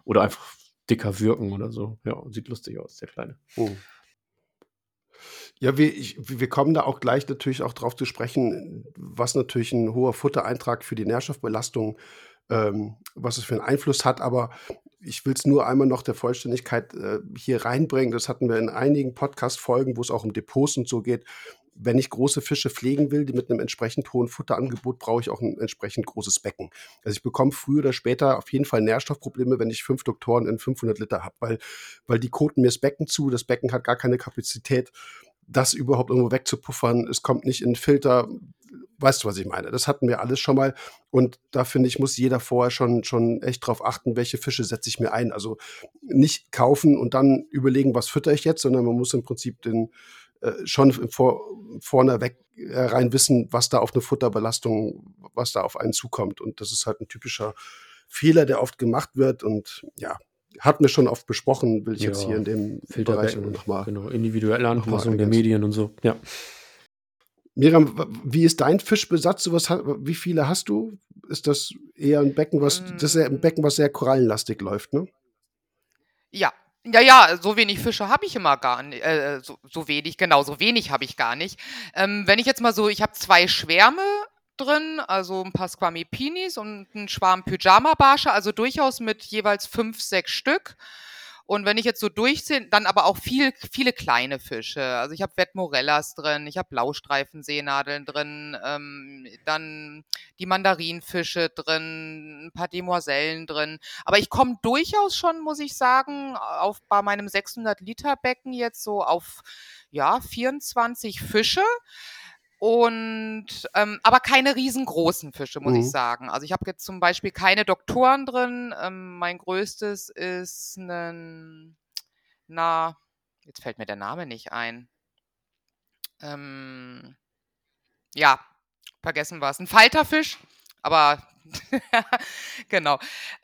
Oder einfach dicker wirken oder so. Ja, sieht lustig aus, der Kleine. Oh. Ja, wir, ich, wir kommen da auch gleich natürlich auch drauf zu sprechen, was natürlich ein hoher Futtereintrag für die Nährstoffbelastung, ähm, was es für einen Einfluss hat. Aber ich will es nur einmal noch der Vollständigkeit äh, hier reinbringen. Das hatten wir in einigen Podcast-Folgen, wo es auch um Depots und so geht. Wenn ich große Fische pflegen will, die mit einem entsprechend hohen Futterangebot, brauche ich auch ein entsprechend großes Becken. Also ich bekomme früher oder später auf jeden Fall Nährstoffprobleme, wenn ich fünf Doktoren in 500 Liter habe, weil, weil die koten mir das Becken zu, das Becken hat gar keine Kapazität das überhaupt irgendwo wegzupuffern. Es kommt nicht in Filter. Weißt du, was ich meine? Das hatten wir alles schon mal. Und da finde ich, muss jeder vorher schon, schon echt drauf achten, welche Fische setze ich mir ein. Also nicht kaufen und dann überlegen, was fütter ich jetzt, sondern man muss im Prinzip den, äh, schon vor, vorne weg äh, rein wissen, was da auf eine Futterbelastung, was da auf einen zukommt. Und das ist halt ein typischer Fehler, der oft gemacht wird. Und ja, hatten wir schon oft besprochen, will ich ja, jetzt hier in dem Bereich nochmal. Genau, individuelle Anpassung der Medien und so, ja. Miriam, wie ist dein Fischbesatz? Was, wie viele hast du? Ist das eher ein Becken, was, das ist ein Becken, was sehr korallenlastig läuft, ne? Ja, ja, ja, so wenig Fische habe ich immer gar nicht. Äh, so, so, wenig, genau, so wenig habe ich gar nicht. Ähm, wenn ich jetzt mal so, ich habe zwei Schwärme drin, also ein paar Squammy Pinis und ein Schwarm Pyjama-Barsche, also durchaus mit jeweils fünf, sechs Stück. Und wenn ich jetzt so durchsehe, dann aber auch viel, viele kleine Fische. Also ich habe Vetmorellas drin, ich habe Blaustreifenseenadeln drin, ähm, dann die Mandarinfische drin, ein paar Demoisellen drin. Aber ich komme durchaus schon, muss ich sagen, auf bei meinem 600 Liter Becken jetzt so auf ja 24 Fische. Und ähm, aber keine riesengroßen Fische, muss mhm. ich sagen. Also ich habe jetzt zum Beispiel keine Doktoren drin. Ähm, mein größtes ist ein, na, jetzt fällt mir der Name nicht ein. Ähm, ja, vergessen wir es. Ein Falterfisch, aber genau.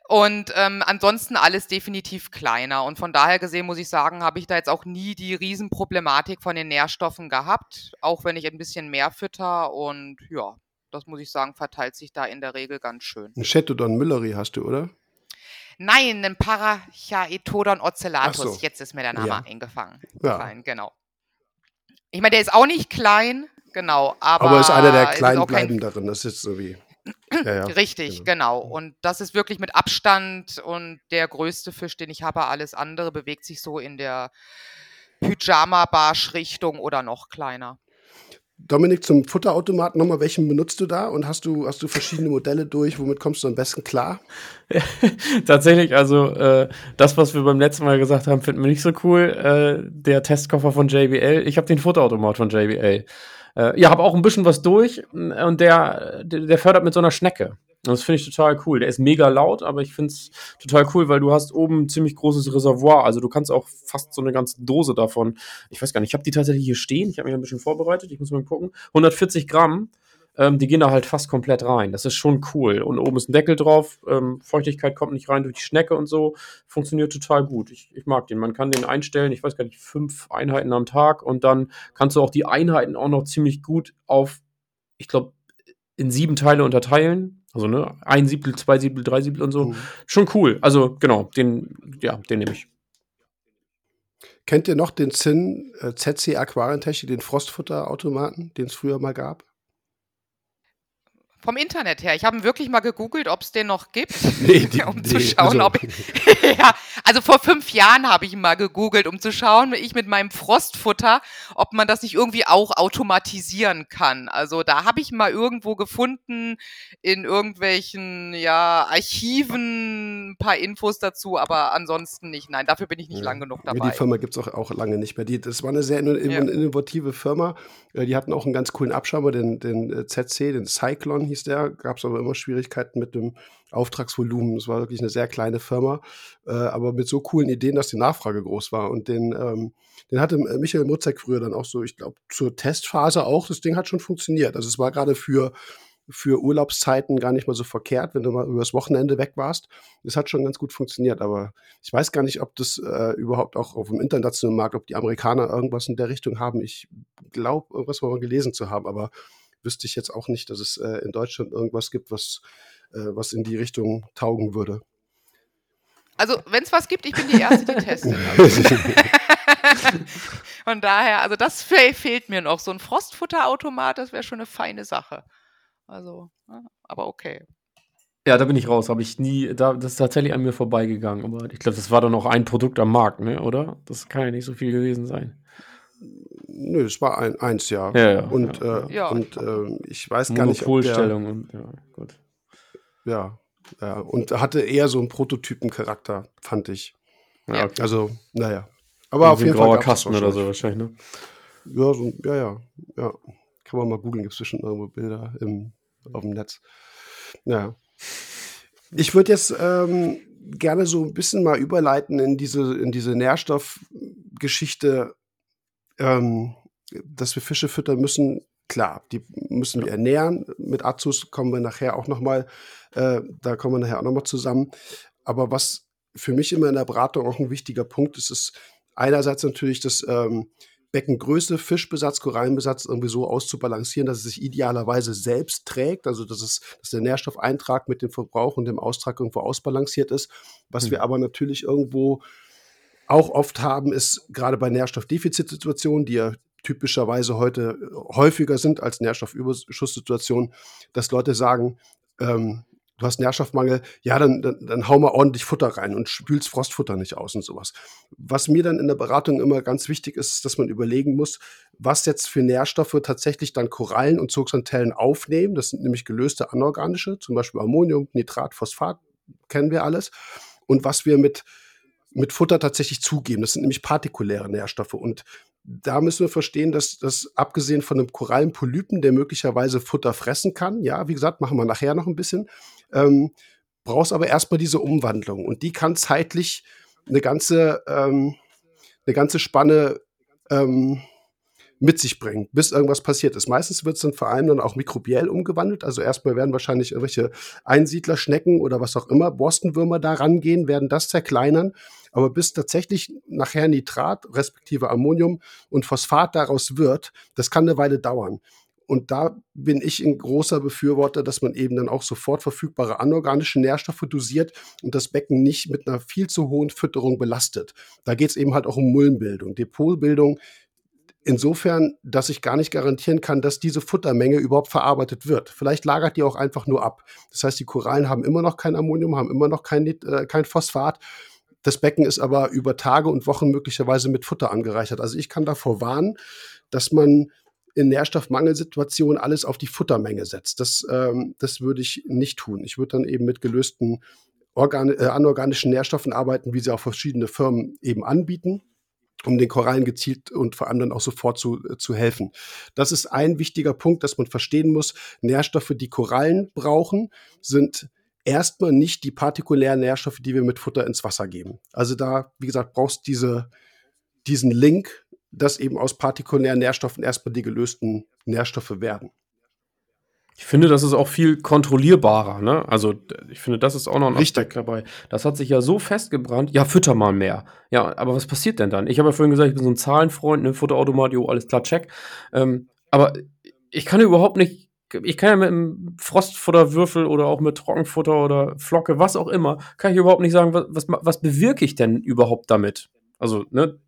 Und ähm, ansonsten alles definitiv kleiner. Und von daher gesehen muss ich sagen, habe ich da jetzt auch nie die Riesenproblematik von den Nährstoffen gehabt, auch wenn ich ein bisschen mehr fütter. Und ja, das muss ich sagen, verteilt sich da in der Regel ganz schön. Ein Chetodon Mülleri hast du, oder? Nein, ein Parachaetodon ocellatus. So. Jetzt ist mir der Name ja. eingefangen. Ja. Genau. Ich meine, der ist auch nicht klein, genau. Aber, aber ist einer der kleinen bleiben darin. Das ist so wie Ja, ja, Richtig, genau. genau. Und das ist wirklich mit Abstand und der größte Fisch, den ich habe. Alles andere bewegt sich so in der Pyjama-Barsch-Richtung oder noch kleiner. Dominik, zum Futterautomaten nochmal, welchen benutzt du da und hast du, hast du verschiedene Modelle durch? Womit kommst du am besten klar? Tatsächlich, also äh, das, was wir beim letzten Mal gesagt haben, finden wir nicht so cool. Äh, der Testkoffer von JBL. Ich habe den Futterautomat von JBL. Äh, ja, habe auch ein bisschen was durch und der, der, der fördert mit so einer Schnecke. Das finde ich total cool. Der ist mega laut, aber ich finde es total cool, weil du hast oben ein ziemlich großes Reservoir. Also du kannst auch fast so eine ganze Dose davon. Ich weiß gar nicht, ich habe die tatsächlich hier stehen. Ich habe mich ein bisschen vorbereitet. Ich muss mal gucken. 140 Gramm. Ähm, die gehen da halt fast komplett rein. Das ist schon cool. Und oben ist ein Deckel drauf. Ähm, Feuchtigkeit kommt nicht rein durch die Schnecke und so. Funktioniert total gut. Ich, ich mag den. Man kann den einstellen, ich weiß gar nicht, fünf Einheiten am Tag. Und dann kannst du auch die Einheiten auch noch ziemlich gut auf, ich glaube, in sieben Teile unterteilen also, ne, ein Siebtel, zwei Siebtel, drei Siebtel und so. Mhm. Schon cool. Also, genau, den, ja, den nehme ich. Kennt ihr noch den Zinn äh, ZC Aquarientechnik, den Frostfutterautomaten, den es früher mal gab? Vom Internet her. Ich habe wirklich mal gegoogelt, ob es den noch gibt, nee, die, um nee, zu schauen, also. ob ich. ja, also vor fünf Jahren habe ich ihn mal gegoogelt, um zu schauen, ich mit meinem Frostfutter, ob man das nicht irgendwie auch automatisieren kann. Also da habe ich mal irgendwo gefunden in irgendwelchen ja, Archiven ein paar Infos dazu, aber ansonsten nicht. Nein, dafür bin ich nicht ja. lang genug dabei. Die Firma gibt es auch, auch lange nicht mehr. Die, das war eine sehr innovative ja. Firma. Äh, die hatten auch einen ganz coolen Abschauber, den, den äh, ZC, den Cyclone hieß der. Gab es aber immer Schwierigkeiten mit dem Auftragsvolumen. Es war wirklich eine sehr kleine Firma, äh, aber mit so coolen Ideen, dass die Nachfrage groß war. Und den, ähm, den hatte Michael Mutzek früher dann auch so, ich glaube, zur Testphase auch. Das Ding hat schon funktioniert. Also es war gerade für für Urlaubszeiten gar nicht mal so verkehrt, wenn du mal übers Wochenende weg warst. Das hat schon ganz gut funktioniert, aber ich weiß gar nicht, ob das äh, überhaupt auch auf dem internationalen Markt, ob die Amerikaner irgendwas in der Richtung haben. Ich glaube, irgendwas mal gelesen zu haben, aber wüsste ich jetzt auch nicht, dass es äh, in Deutschland irgendwas gibt, was, äh, was in die Richtung taugen würde. Also, wenn es was gibt, ich bin die Erste, die testet. Von daher, also das fehlt mir noch. So ein Frostfutterautomat, das wäre schon eine feine Sache. Also, ja, aber okay. Ja, da bin ich raus. Habe ich nie, da, das ist tatsächlich an mir vorbeigegangen. Aber ich glaube, das war doch noch ein Produkt am Markt, ne? oder? Das kann ja nicht so viel gewesen sein. Nö, es war ein, eins, ja. ja, ja und, ja. Äh, ja. und äh, ich weiß gar nicht, ob der, und ja, gut. Ja, ja, und hatte eher so einen Prototypencharakter, fand ich. Ja, okay. Also, naja. Aber auf jeden Fall. grauer Kasten oder so wahrscheinlich, ne? Ja, so, ja, ja, ja. Kann man mal googeln, gibt es bestimmt irgendwo Bilder im, auf dem Netz. Ja. Ich würde jetzt ähm, gerne so ein bisschen mal überleiten in diese, in diese Nährstoffgeschichte, ähm, dass wir Fische füttern müssen. Klar, die müssen wir ernähren. Mit Azus kommen wir nachher auch noch mal, äh, da kommen wir nachher auch noch mal zusammen. Aber was für mich immer in der Beratung auch ein wichtiger Punkt ist, ist einerseits natürlich das ähm, Beckengröße, Fischbesatz, Korallenbesatz irgendwie so auszubalancieren, dass es sich idealerweise selbst trägt, also dass, es, dass der Nährstoffeintrag mit dem Verbrauch und dem Austrag irgendwo ausbalanciert ist. Was mhm. wir aber natürlich irgendwo auch oft haben, ist gerade bei Nährstoffdefizitsituationen, die ja typischerweise heute häufiger sind als Nährstoffüberschusssituationen, dass Leute sagen, ähm, du hast Nährstoffmangel, ja, dann, dann, dann hau mal ordentlich Futter rein und spülst Frostfutter nicht aus und sowas. Was mir dann in der Beratung immer ganz wichtig ist, ist, dass man überlegen muss, was jetzt für Nährstoffe tatsächlich dann Korallen und Zooxanthellen aufnehmen. Das sind nämlich gelöste anorganische, zum Beispiel Ammonium, Nitrat, Phosphat, kennen wir alles. Und was wir mit, mit Futter tatsächlich zugeben. Das sind nämlich partikuläre Nährstoffe. Und da müssen wir verstehen, dass das abgesehen von einem Korallenpolypen, der möglicherweise Futter fressen kann, ja, wie gesagt, machen wir nachher noch ein bisschen, ähm, brauchst aber erstmal diese Umwandlung. Und die kann zeitlich eine ganze, ähm, eine ganze Spanne ähm, mit sich bringen, bis irgendwas passiert ist. Meistens wird es dann vor allem dann auch mikrobiell umgewandelt. Also erstmal werden wahrscheinlich irgendwelche Einsiedlerschnecken oder was auch immer, Borstenwürmer da rangehen, werden das zerkleinern. Aber bis tatsächlich nachher Nitrat, respektive Ammonium und Phosphat daraus wird, das kann eine Weile dauern. Und da bin ich ein großer Befürworter, dass man eben dann auch sofort verfügbare anorganische Nährstoffe dosiert und das Becken nicht mit einer viel zu hohen Fütterung belastet. Da geht es eben halt auch um Mullenbildung, Depotbildung Insofern, dass ich gar nicht garantieren kann, dass diese Futtermenge überhaupt verarbeitet wird. Vielleicht lagert die auch einfach nur ab. Das heißt, die Korallen haben immer noch kein Ammonium, haben immer noch kein, äh, kein Phosphat. Das Becken ist aber über Tage und Wochen möglicherweise mit Futter angereichert. Also ich kann davor warnen, dass man in Nährstoffmangelsituationen alles auf die Futtermenge setzt. Das, ähm, das würde ich nicht tun. Ich würde dann eben mit gelösten Organ äh, anorganischen Nährstoffen arbeiten, wie sie auch verschiedene Firmen eben anbieten um den Korallen gezielt und vor allem dann auch sofort zu, äh, zu helfen. Das ist ein wichtiger Punkt, dass man verstehen muss. Nährstoffe, die Korallen brauchen, sind erstmal nicht die partikulären Nährstoffe, die wir mit Futter ins Wasser geben. Also da, wie gesagt, brauchst diese, diesen Link, dass eben aus partikulären Nährstoffen erstmal die gelösten Nährstoffe werden. Ich finde, das ist auch viel kontrollierbarer, ne? Also, ich finde, das ist auch noch ein Richtig. Aspekt dabei. Das hat sich ja so festgebrannt, ja, fütter mal mehr. Ja, aber was passiert denn dann? Ich habe ja vorhin gesagt, ich bin so ein Zahlenfreund, ne, Futterautomat, jo, alles klar, check. Ähm, aber ich kann überhaupt nicht, ich kann ja mit einem Frostfutterwürfel oder auch mit Trockenfutter oder Flocke, was auch immer, kann ich überhaupt nicht sagen, was, was, was bewirke ich denn überhaupt damit? Also, ne,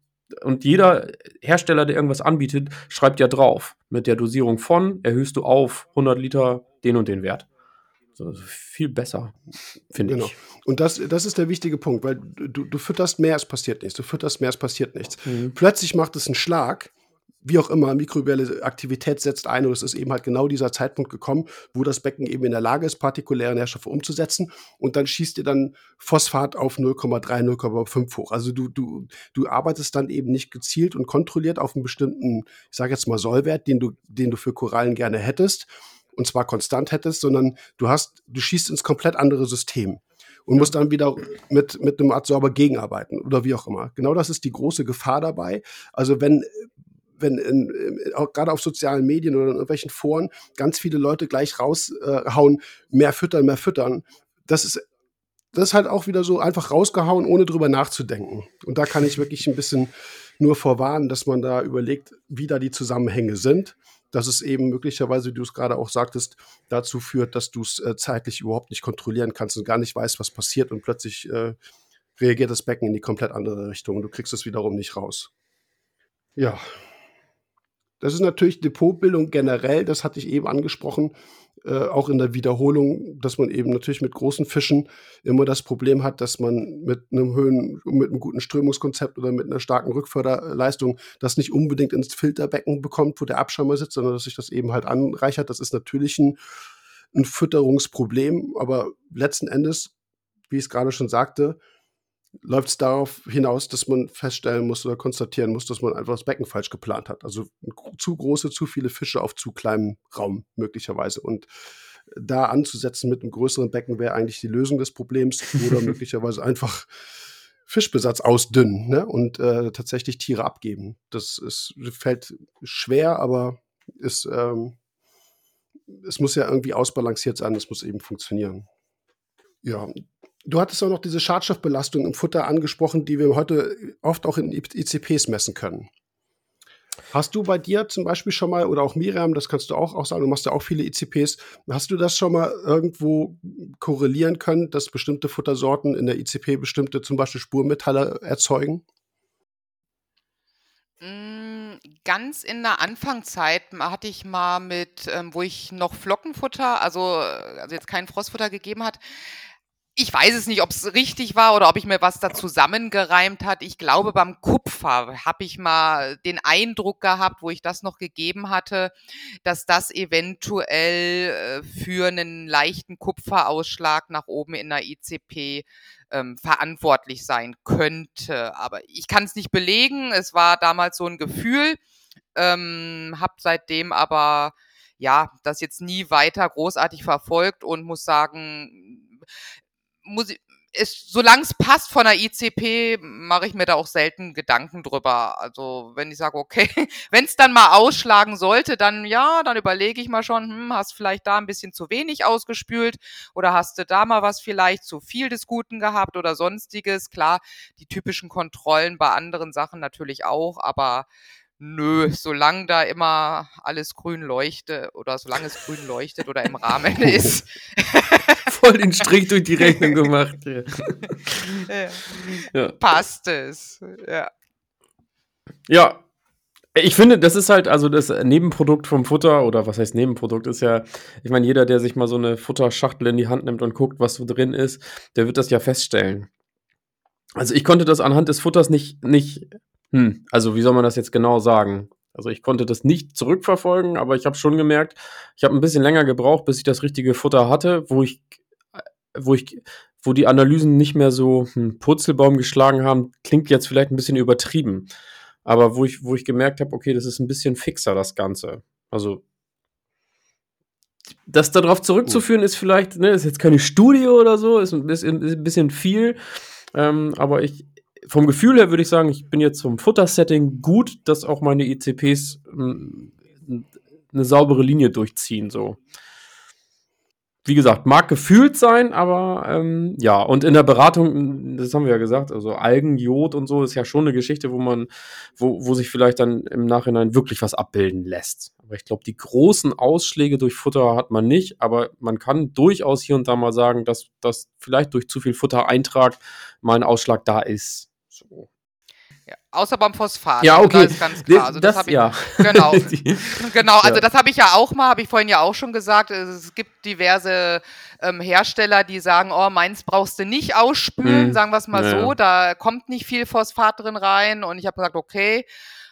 und jeder Hersteller, der irgendwas anbietet, schreibt ja drauf, mit der Dosierung von erhöhst du auf 100 Liter den und den Wert. So, viel besser, finde genau. ich. Und das, das ist der wichtige Punkt, weil du, du fütterst mehr, es passiert nichts. Du fütterst mehr, es passiert nichts. Mhm. Plötzlich macht es einen Schlag wie auch immer, mikrobielle Aktivität setzt ein und es ist eben halt genau dieser Zeitpunkt gekommen, wo das Becken eben in der Lage ist, partikuläre Nährstoffe umzusetzen und dann schießt dir dann Phosphat auf 0,3, 0,5 hoch. Also du, du, du arbeitest dann eben nicht gezielt und kontrolliert auf einen bestimmten, ich sage jetzt mal Sollwert, den du, den du für Korallen gerne hättest und zwar konstant hättest, sondern du hast, du schießt ins komplett andere System und musst dann wieder mit, mit einem Adsorber gegenarbeiten oder wie auch immer. Genau das ist die große Gefahr dabei. Also wenn, wenn in, in, auch gerade auf sozialen Medien oder in irgendwelchen Foren ganz viele Leute gleich raushauen, äh, mehr füttern, mehr füttern, das ist das ist halt auch wieder so einfach rausgehauen, ohne drüber nachzudenken. Und da kann ich wirklich ein bisschen nur vorwarnen, dass man da überlegt, wie da die Zusammenhänge sind. Dass es eben möglicherweise, wie du es gerade auch sagtest, dazu führt, dass du es äh, zeitlich überhaupt nicht kontrollieren kannst und gar nicht weißt, was passiert und plötzlich äh, reagiert das Becken in die komplett andere Richtung und du kriegst es wiederum nicht raus. Ja, das ist natürlich Depotbildung generell, das hatte ich eben angesprochen, äh, auch in der Wiederholung, dass man eben natürlich mit großen Fischen immer das Problem hat, dass man mit einem Höhen, mit einem guten Strömungskonzept oder mit einer starken Rückförderleistung das nicht unbedingt ins Filterbecken bekommt, wo der Abschäumer sitzt, sondern dass sich das eben halt anreichert. Das ist natürlich ein, ein Fütterungsproblem, aber letzten Endes, wie ich es gerade schon sagte, läuft es darauf hinaus, dass man feststellen muss oder konstatieren muss, dass man einfach das Becken falsch geplant hat. Also zu große, zu viele Fische auf zu kleinem Raum möglicherweise. Und da anzusetzen mit einem größeren Becken wäre eigentlich die Lösung des Problems oder möglicherweise einfach Fischbesatz ausdünnen ne? und äh, tatsächlich Tiere abgeben. Das ist, fällt schwer, aber ist, ähm, es muss ja irgendwie ausbalanciert sein, es muss eben funktionieren. Ja, Du hattest auch noch diese Schadstoffbelastung im Futter angesprochen, die wir heute oft auch in ICPs messen können. Hast du bei dir zum Beispiel schon mal, oder auch Miriam, das kannst du auch, auch sagen, du machst ja auch viele ICPs, hast du das schon mal irgendwo korrelieren können, dass bestimmte Futtersorten in der ICP bestimmte zum Beispiel Spurmetalle erzeugen? Mm, ganz in der Anfangszeit hatte ich mal mit, ähm, wo ich noch Flockenfutter, also, also jetzt kein Frostfutter gegeben hat, ich weiß es nicht, ob es richtig war oder ob ich mir was da zusammengereimt hat. Ich glaube, beim Kupfer habe ich mal den Eindruck gehabt, wo ich das noch gegeben hatte, dass das eventuell äh, für einen leichten Kupferausschlag nach oben in der ICP ähm, verantwortlich sein könnte. Aber ich kann es nicht belegen. Es war damals so ein Gefühl. Ähm, habe seitdem aber ja das jetzt nie weiter großartig verfolgt und muss sagen, muss ich, ist, solange es passt von der ICP, mache ich mir da auch selten Gedanken drüber. Also wenn ich sage, okay, wenn es dann mal ausschlagen sollte, dann ja, dann überlege ich mal schon, hm, hast vielleicht da ein bisschen zu wenig ausgespült oder hast du da mal was vielleicht zu viel des Guten gehabt oder sonstiges. Klar, die typischen Kontrollen bei anderen Sachen natürlich auch, aber nö, solange da immer alles grün leuchtet oder solange es grün leuchtet oder im Rahmen ist. Voll den Strich durch die Rechnung gemacht. Ja. Ja. Passt es. Ja. Ja. Ich finde, das ist halt, also das Nebenprodukt vom Futter, oder was heißt Nebenprodukt, ist ja, ich meine, jeder, der sich mal so eine Futterschachtel in die Hand nimmt und guckt, was so drin ist, der wird das ja feststellen. Also ich konnte das anhand des Futters nicht, nicht, hm, also wie soll man das jetzt genau sagen? Also ich konnte das nicht zurückverfolgen, aber ich habe schon gemerkt, ich habe ein bisschen länger gebraucht, bis ich das richtige Futter hatte, wo ich, wo ich, wo die Analysen nicht mehr so hm, Purzelbaum geschlagen haben, klingt jetzt vielleicht ein bisschen übertrieben. Aber wo ich, wo ich gemerkt habe, okay, das ist ein bisschen fixer, das Ganze. Also das darauf zurückzuführen ist vielleicht, ne, ist jetzt keine Studie oder so, ist ein bisschen, ist ein bisschen viel. Ähm, aber ich, vom Gefühl her würde ich sagen, ich bin jetzt vom Futtersetting gut, dass auch meine ICPs hm, eine saubere Linie durchziehen, so wie gesagt, mag gefühlt sein, aber ähm, ja, und in der Beratung, das haben wir ja gesagt, also Algen, Jod und so ist ja schon eine Geschichte, wo man, wo, wo sich vielleicht dann im Nachhinein wirklich was abbilden lässt. Aber ich glaube, die großen Ausschläge durch Futter hat man nicht, aber man kann durchaus hier und da mal sagen, dass, dass vielleicht durch zu viel Futtereintrag mal ein Ausschlag da ist. So. Ja, außer beim Phosphat. Ja, also okay. Das ist ganz klar. Also das, das ich, ja. Genau, genau. Also ja. das habe ich ja auch mal, habe ich vorhin ja auch schon gesagt. Es gibt diverse ähm, Hersteller, die sagen, oh, meins brauchst du nicht ausspülen, mhm. sagen wir es mal ja. so. Da kommt nicht viel Phosphat drin rein. Und ich habe gesagt, okay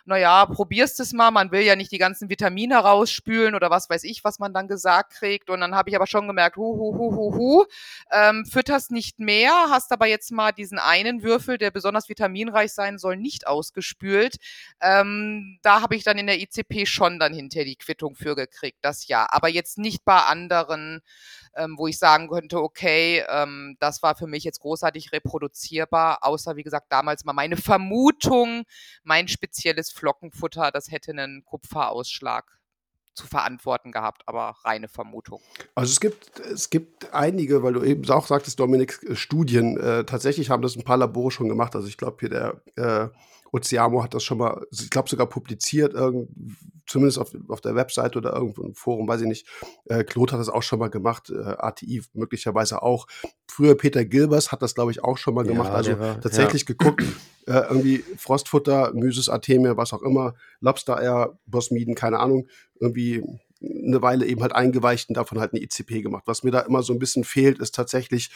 naja, probierst es mal, man will ja nicht die ganzen Vitamine rausspülen oder was weiß ich, was man dann gesagt kriegt. Und dann habe ich aber schon gemerkt, hu, hu, hu, hu, hu, ähm, fütterst nicht mehr, hast aber jetzt mal diesen einen Würfel, der besonders vitaminreich sein soll, nicht ausgespült. Ähm, da habe ich dann in der ICP schon dann hinter die Quittung für gekriegt, das ja. Aber jetzt nicht bei anderen ähm, wo ich sagen könnte, okay, ähm, das war für mich jetzt großartig reproduzierbar, außer wie gesagt damals mal meine Vermutung, mein spezielles Flockenfutter, das hätte einen Kupferausschlag zu verantworten gehabt, aber reine Vermutung. Also es gibt, es gibt einige, weil du eben auch sagtest, Dominik, äh, Studien. Äh, tatsächlich haben das ein paar Labore schon gemacht. Also ich glaube hier der äh, Oceamo hat das schon mal, ich glaube sogar publiziert, irgend, zumindest auf, auf der Webseite oder irgendwo im Forum, weiß ich nicht. Äh, Claude hat das auch schon mal gemacht, äh, ATI möglicherweise auch. Früher Peter Gilbers hat das, glaube ich, auch schon mal gemacht. Ja, also war, tatsächlich ja. geguckt, äh, irgendwie Frostfutter, Mysis, Artemia, was auch immer, Lobster Air, Bosmiden, keine Ahnung, irgendwie eine Weile eben halt eingeweicht und davon halt eine ICP gemacht. Was mir da immer so ein bisschen fehlt, ist tatsächlich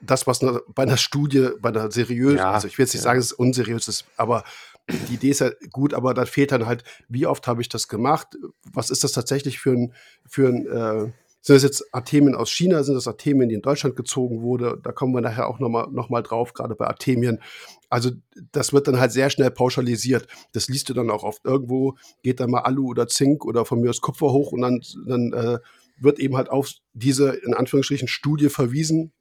das, was bei einer Studie, bei einer seriösen, ja, also ich will jetzt nicht ja. sagen, es ist unseriös ist, aber die Idee ist ja gut, aber da fehlt dann halt, wie oft habe ich das gemacht? Was ist das tatsächlich für ein, für ein äh, sind das jetzt Artemien aus China, sind das Artemien, die in Deutschland gezogen wurde? Da kommen wir nachher auch nochmal noch mal drauf, gerade bei Artemien. Also das wird dann halt sehr schnell pauschalisiert. Das liest du dann auch oft. Irgendwo geht dann mal Alu oder Zink oder von mir aus Kupfer hoch und dann, dann äh, wird eben halt auf diese, in Anführungsstrichen, Studie verwiesen,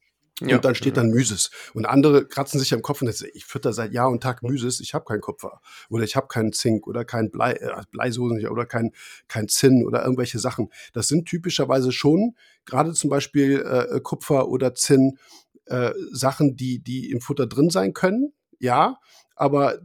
und ja. dann steht dann Mysis. Und andere kratzen sich am Kopf und sagen, ich fütter seit Jahr und Tag Mysis, ich habe keinen Kupfer. Oder ich habe keinen Zink oder kein Blei, äh, Bleisoßen oder kein, kein Zinn oder irgendwelche Sachen. Das sind typischerweise schon, gerade zum Beispiel äh, Kupfer oder Zinn, äh, Sachen, die, die im Futter drin sein können. Ja, aber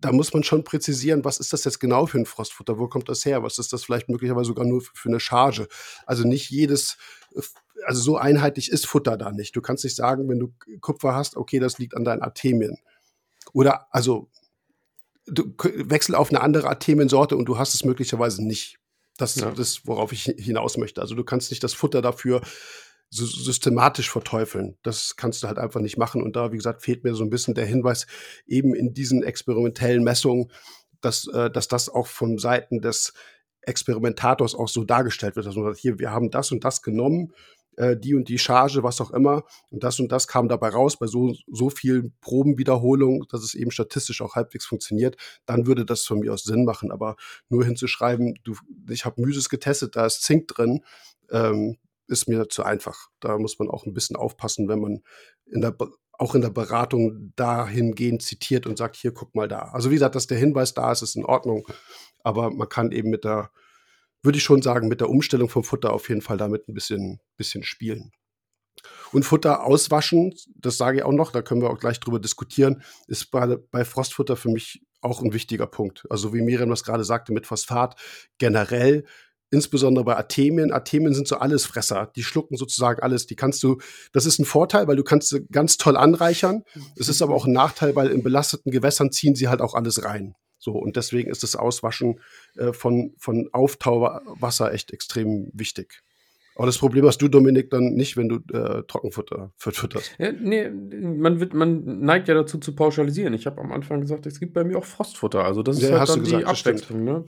da muss man schon präzisieren, was ist das jetzt genau für ein Frostfutter? Wo kommt das her? Was ist das vielleicht möglicherweise sogar nur für, für eine Charge? Also nicht jedes äh, also so einheitlich ist Futter da nicht. Du kannst nicht sagen, wenn du Kupfer hast, okay, das liegt an deinen Artemien. Oder also du wechsel auf eine andere Artemiensorte und du hast es möglicherweise nicht. Das ist ja. das, worauf ich hinaus möchte. Also du kannst nicht das Futter dafür so systematisch verteufeln. Das kannst du halt einfach nicht machen. Und da, wie gesagt, fehlt mir so ein bisschen der Hinweis eben in diesen experimentellen Messungen, dass, äh, dass das auch von Seiten des Experimentators auch so dargestellt wird. Also hier, wir haben das und das genommen äh, die und die Charge, was auch immer. Und das und das kam dabei raus bei so, so vielen Probenwiederholungen, dass es eben statistisch auch halbwegs funktioniert. Dann würde das von mir aus Sinn machen. Aber nur hinzuschreiben, du, ich habe Mysis getestet, da ist Zink drin, ähm, ist mir zu einfach. Da muss man auch ein bisschen aufpassen, wenn man in der, auch in der Beratung dahingehend zitiert und sagt, hier guck mal da. Also wie gesagt, dass der Hinweis da ist, ist in Ordnung. Aber man kann eben mit der würde ich schon sagen, mit der Umstellung vom Futter auf jeden Fall damit ein bisschen, bisschen spielen. Und Futter auswaschen, das sage ich auch noch, da können wir auch gleich drüber diskutieren, ist bei, bei Frostfutter für mich auch ein wichtiger Punkt. Also wie Miriam das gerade sagte mit Phosphat, generell, insbesondere bei Artemien. Artemien sind so Allesfresser, die schlucken sozusagen alles. Die kannst du, das ist ein Vorteil, weil du kannst sie ganz toll anreichern. Es ist aber auch ein Nachteil, weil in belasteten Gewässern ziehen sie halt auch alles rein. So, und deswegen ist das Auswaschen äh, von, von Auftauwasser echt extrem wichtig. Aber das Problem hast du, Dominik, dann nicht, wenn du äh, Trockenfutter fütterst. Ja, nee, man, wird, man neigt ja dazu zu pauschalisieren. Ich habe am Anfang gesagt, es gibt bei mir auch Frostfutter. Also das ist Ja, halt dann die gesagt, stimmt. Abwechslung. Ne?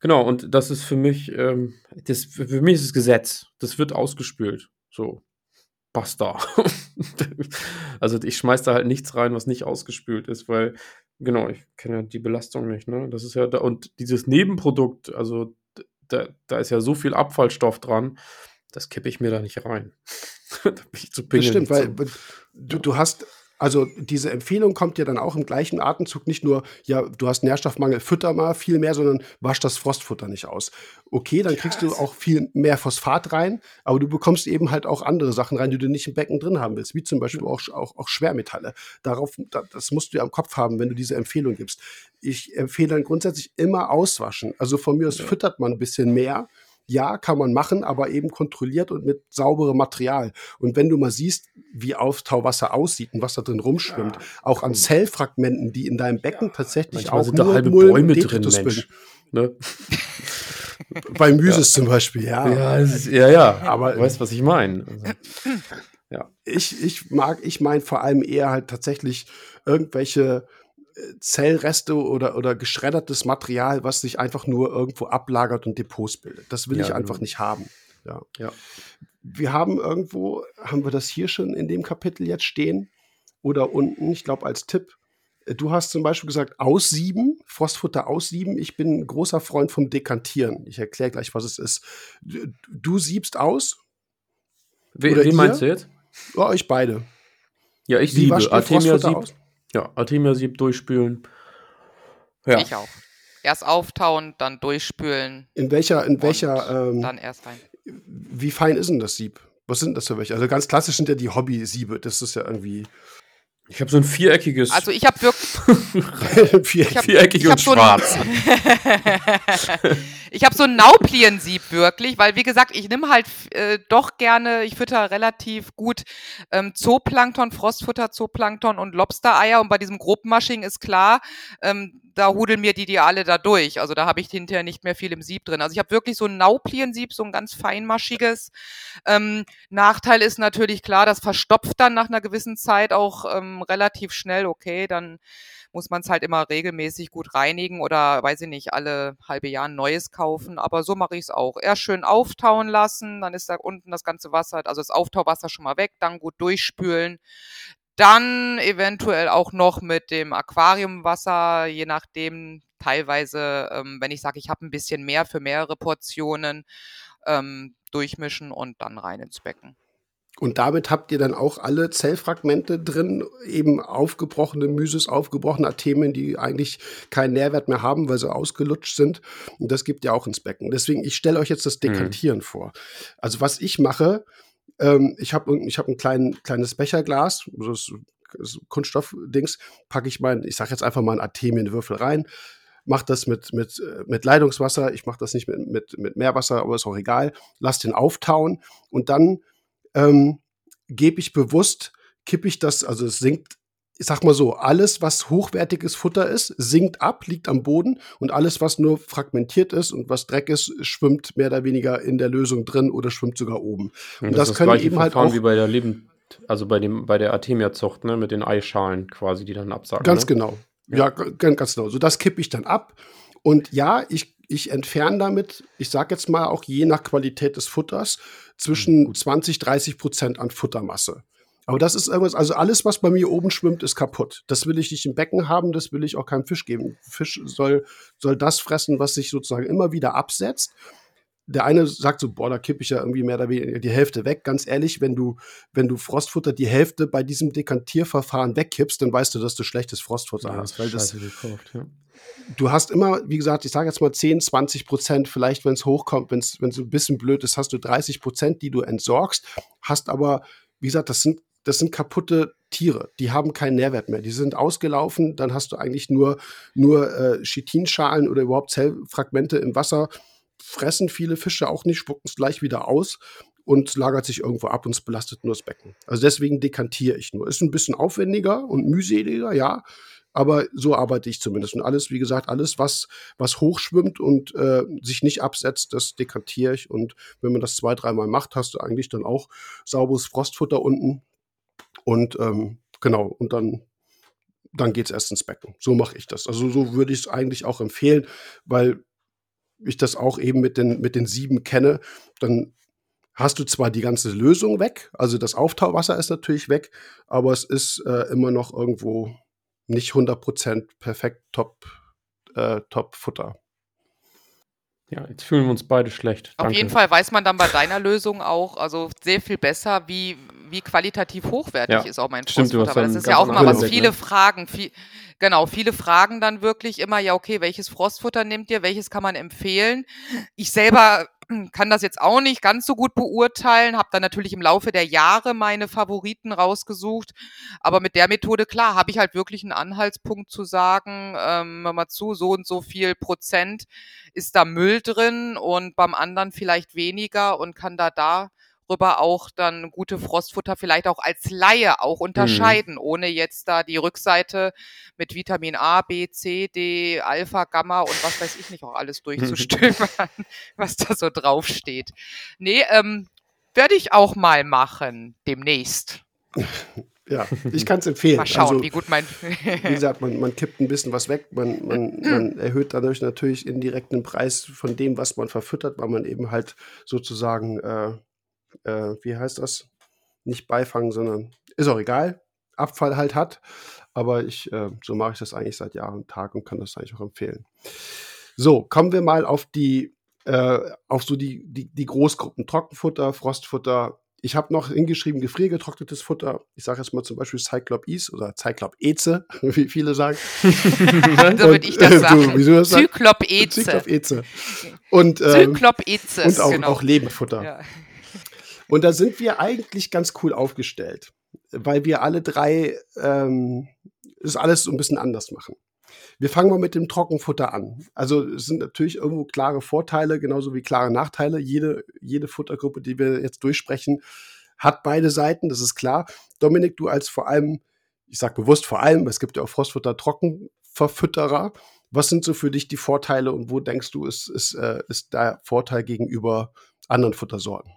Genau, und das ist für mich, ähm, das, für mich ist es Gesetz. Das wird ausgespült. So, basta. also ich schmeiß da halt nichts rein, was nicht ausgespült ist, weil, genau, ich kenne ja die Belastung nicht. Ne? Das ist ja, da, und dieses Nebenprodukt, also da, da ist ja so viel Abfallstoff dran, das kippe ich mir da nicht rein. da bin ich zu Das pingelig stimmt, weil du, du hast, also diese Empfehlung kommt ja dann auch im gleichen Atemzug nicht nur, ja, du hast Nährstoffmangel, fütter mal viel mehr, sondern wasch das Frostfutter nicht aus. Okay, dann kriegst du auch viel mehr Phosphat rein, aber du bekommst eben halt auch andere Sachen rein, die du nicht im Becken drin haben willst, wie zum Beispiel auch, auch, auch Schwermetalle. Darauf, da- das musst du ja im Kopf haben, wenn du diese Empfehlung gibst. Ich empfehle dann grundsätzlich immer auswaschen. Also von mir aus füttert man ein bisschen mehr. Ja, kann man machen, aber eben kontrolliert und mit sauberem Material. Und wenn du mal siehst, wie Auftauwasser aussieht und was da drin rumschwimmt, auch an Zellfragmenten, die in deinem Becken tatsächlich Manchmal auch sind da halbe Bäume drin, Mensch. Ne? Bei Mysis zum Beispiel, ja. Ja, ist, ja, ja, Aber- du weißt, was ich meine. Also, Ich, ich mag, ich meine vor allem eher halt tatsächlich irgendwelche Zellreste oder, oder geschreddertes Material, was sich einfach nur irgendwo ablagert und Depots bildet. Das will Ja, ich einfach genau. nicht haben. Ja. ja. Wir haben irgendwo, haben wir das hier schon in dem Kapitel jetzt stehen? Oder unten, ich glaube als Tipp. Äh, Du hast zum Beispiel gesagt, aussieben, Frostfutter aussieben. Ich bin ein großer Freund vom Dekantieren. Ich erkläre gleich, was es ist. Du, du siebst aus, We, wen ihr? meinst du jetzt? oh, euch beide. Ja, ich Wie siebe. Artemia Frostfutter sieb. aus? Ja, Artemia sieb durchspülen. Ja. Ich auch. Erst auftauen, dann durchspülen, In welcher, in welcher, ähm, dann erst rein. wie fein ist denn das Sieb? Was sind das für welche? Also ganz klassisch sind ja die Hobby-Siebe. Das ist ja irgendwie Ich habe so ein viereckiges. Also ich habe wirklich, vier. ich hab- viereckig und so schwarz. ich habe so ein Naupliensieb wirklich, weil wie gesagt, ich nehme halt äh, doch gerne, ich fütter relativ gut ähm, Zooplankton, Frostfutter, Zooplankton und Lobstereier und bei diesem Grobmasching ist klar, ähm, da hudeln mir die die alle da durch. Also da habe ich hinterher nicht mehr viel im Sieb drin. Also ich habe wirklich so ein Naupliensieb, so ein ganz feinmaschiges. Ähm, Nachteil ist natürlich klar, das verstopft dann nach einer gewissen Zeit auch ähm, relativ schnell. Okay, dann muss man es halt immer regelmäßig gut reinigen oder weiß ich nicht, alle halbe Jahr ein neues kaufen. Aber so mache ich es auch. Erst schön auftauen lassen, dann ist da unten das ganze Wasser, also das Auftauwasser schon mal weg, dann gut durchspülen. Dann eventuell auch noch mit dem Aquariumwasser, je nachdem, teilweise, ähm, wenn ich sage, ich habe ein bisschen mehr für mehrere Portionen, ähm, durchmischen und dann rein ins Becken. Und damit habt ihr dann auch alle Zellfragmente drin, eben aufgebrochene Mysis, aufgebrochene Artemien, die eigentlich keinen Nährwert mehr haben, weil sie ausgelutscht sind. Und das gibt ihr auch ins Becken. Deswegen, ich stelle euch jetzt das Dekantieren vor. Also was ich mache, ähm, ich habe ich hab ein klein, kleines Becherglas, das, das Kunststoffdings, packe ich mein, ich sage jetzt einfach mal einen Artemienwürfel rein, mache das mit, mit, äh, mit Leitungswasser, ich mache das nicht mit, mit, mit Meerwasser, aber ist auch egal, lass den auftauen und dann ähm, gebe ich bewusst, kippe ich das, also es sinkt, ich sag mal so, alles, was hochwertiges Futter ist, sinkt ab, liegt am Boden und alles, was nur fragmentiert ist und was Dreck ist, schwimmt mehr oder weniger in der Lösung drin oder schwimmt sogar oben. Und Und das, das können gleiche eben halt Verfahren auch- wie bei der Leben, also bei dem, bei der Artemia-Zucht, ne, mit den Eischalen quasi, die dann absagen. Ganz ne? genau. Ja, g- ganz, ganz genau. So, das kippe ich dann ab. Und ja, ich, ich entferne damit, ich sage jetzt mal auch je nach Qualität des Futters, zwischen 20, 30 Prozent an Futtermasse. Aber das ist irgendwas, also alles, was bei mir oben schwimmt, ist kaputt. Das will ich nicht im Becken haben, das will ich auch keinem Fisch geben. Fisch soll, soll das fressen, was sich sozusagen immer wieder absetzt. Der eine sagt so, boah, da kippe ich ja irgendwie mehr oder weniger die Hälfte weg. Ganz ehrlich, wenn du, wenn du Frostfutter die Hälfte bei diesem Dekantierverfahren wegkippst, dann weißt du, dass du schlechtes Frostfutter Ja, hast. Weil das, gekauft, ja. du hast immer, wie gesagt, ich sage jetzt mal 10, 20 Prozent, vielleicht wenn es hochkommt, wenn es ein bisschen blöd ist, hast du 30 Prozent, die du entsorgst, hast aber, wie gesagt, das sind, das sind kaputte Tiere, die haben keinen Nährwert mehr, die sind ausgelaufen, dann hast du eigentlich nur, nur äh, Chitinschalen oder überhaupt Zellfragmente im Wasser, fressen viele Fische auch nicht, spucken es gleich wieder aus und lagert sich irgendwo ab und es belastet nur das Becken. Also deswegen dekantiere ich nur. Ist ein bisschen aufwendiger und mühseliger, ja, aber so arbeite ich zumindest. Und alles, wie gesagt, alles, was, was hochschwimmt und äh, sich nicht absetzt, das dekantiere ich. Und wenn man das zwei, dreimal macht, hast du eigentlich dann auch sauberes Frostfutter unten. Und ähm, genau, und dann, dann geht es erst ins Becken. So mache ich das. Also so würde ich es eigentlich auch empfehlen, weil ich das auch eben mit den, mit den sieben kenne, dann hast du zwar die ganze Lösung weg, also das Auftauwasser ist natürlich weg, aber es ist äh, immer noch irgendwo nicht 100% perfekt top, äh, top Futter. Ja, jetzt fühlen wir uns beide schlecht. Auf Danke. jeden Fall weiß man dann bei deiner Lösung auch, also sehr viel besser, wie, wie qualitativ hochwertig Ja, ist auch mein stimmt, Weil das ist ja auch immer was, viele ne? Fragen, viel, genau, viele fragen dann wirklich immer, ja, okay, welches Frostfutter nehmt ihr, welches kann man empfehlen? Ich selber kann das jetzt auch nicht ganz so gut beurteilen, habe dann natürlich im Laufe der Jahre meine Favoriten rausgesucht, aber mit der Methode, klar, habe ich halt wirklich einen Anhaltspunkt zu sagen, ähm, mal zu, so und so viel Prozent ist da Müll drin und beim anderen vielleicht weniger und kann da darüber auch dann gute Frostfutter vielleicht auch als Laie auch unterscheiden, ohne jetzt da die Rückseite mit Vitamin A, B, C, D, Alpha, Gamma und was weiß ich nicht auch alles durchzustöbern, was da so draufsteht. Nee, ähm, werde ich auch mal machen, demnächst. Ja, ich kann es empfehlen. Mal schauen, also, wie gut mein... wie gesagt, man, man kippt ein bisschen was weg, man, man, man erhöht dadurch natürlich indirekt den Preis von dem, was man verfüttert, weil man eben halt sozusagen, äh, äh, wie heißt das? Nicht beifangen, sondern ist auch egal, Abfall halt hat. Aber ich, äh, so mache ich das eigentlich seit Jahr und Tag und kann das eigentlich auch empfehlen. So, kommen wir mal auf die, äh, auf so die, die, die Großgruppen. Trockenfutter, Frostfutter. Ich habe noch hingeschrieben, gefriergetrocknetes Futter. Ich sage jetzt mal zum Beispiel Cyclop Is oder Cyclop Eze, wie viele sagen. so würde ich das äh, sagen. du, das sagst? Zyklop Eze. Cyclop Eze. Und, ähm, Zyklop Eze, und auch, genau. auch Lebendfutter. Ja. Und da sind wir eigentlich ganz cool aufgestellt, weil wir alle drei ähm, das alles so ein bisschen anders machen. Wir fangen mal mit dem Trockenfutter an. Also es sind natürlich irgendwo klare Vorteile, genauso wie klare Nachteile. Jede, jede Futtergruppe, die wir jetzt durchsprechen, hat beide Seiten, das ist klar. Dominik, du als vor allem, ich sag bewusst vor allem, es gibt ja auch Frostfutter Trockenverfütterer. Was sind so für dich die Vorteile und wo denkst du, ist, ist, äh, ist der Vorteil gegenüber anderen Futtersorten?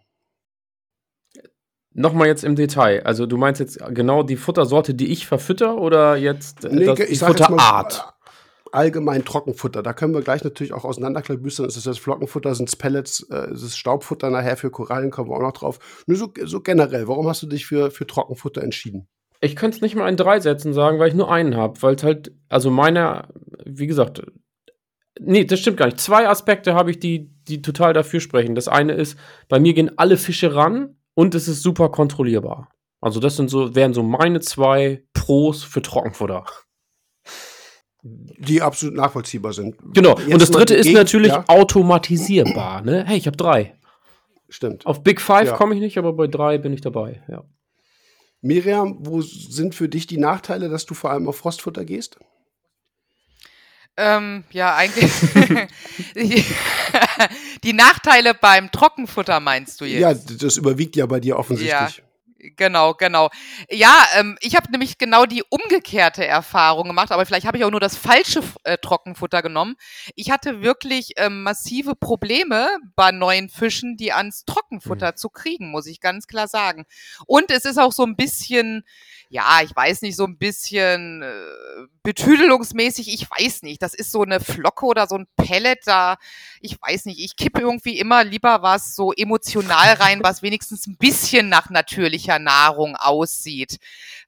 Nochmal jetzt im Detail. Also du meinst jetzt genau die Futtersorte, die ich verfütter oder jetzt äh, Nee, das, ich die jetzt Futterart? allgemein Trockenfutter. Da können wir gleich natürlich auch auseinanderklabüstern. Ist es das Flockenfutter, sind es Pellets, äh, ist es Staubfutter nachher für Korallen, kommen wir auch noch drauf. Nur so, so generell, warum hast du dich für, für Trockenfutter entschieden? Ich könnte es nicht mal in drei Sätzen sagen, weil ich nur einen habe. Weil es halt, also meiner, wie gesagt, nee, das stimmt gar nicht. Zwei Aspekte habe ich, die, die total dafür sprechen. Das eine ist, bei mir gehen alle Fische ran und es ist super kontrollierbar. Also das sind so, wären so meine zwei Pros für Trockenfutter. Die absolut nachvollziehbar sind. Genau. Jetzt und das dritte ist natürlich Ja, automatisierbar. Ne? Hey, ich habe drei. stimmt. Auf Big Five Ja. komme ich nicht, aber bei drei bin ich dabei. Ja. Miriam, wo sind für dich die Nachteile, dass du vor allem auf Frostfutter gehst? Ähm, ja, eigentlich. die, Nachteile beim Trockenfutter meinst du jetzt? Ja, das überwiegt ja bei dir offensichtlich. Genau, genau. Ja, ähm, ich habe nämlich genau die umgekehrte Erfahrung gemacht, aber vielleicht habe ich auch nur das falsche äh, Trockenfutter genommen. Ich hatte wirklich ähm, massive Probleme bei neuen Fischen, die ans Trockenfutter zu kriegen, muss ich ganz klar sagen. Und es ist auch so ein bisschen, ja, ich weiß nicht, so ein bisschen äh, betüdelungsmäßig, ich weiß nicht. Das ist so eine Flocke oder so ein Pellet da, ich weiß nicht. Ich kippe irgendwie immer lieber was so emotional rein, was wenigstens ein bisschen nach natürlicher Nahrung aussieht.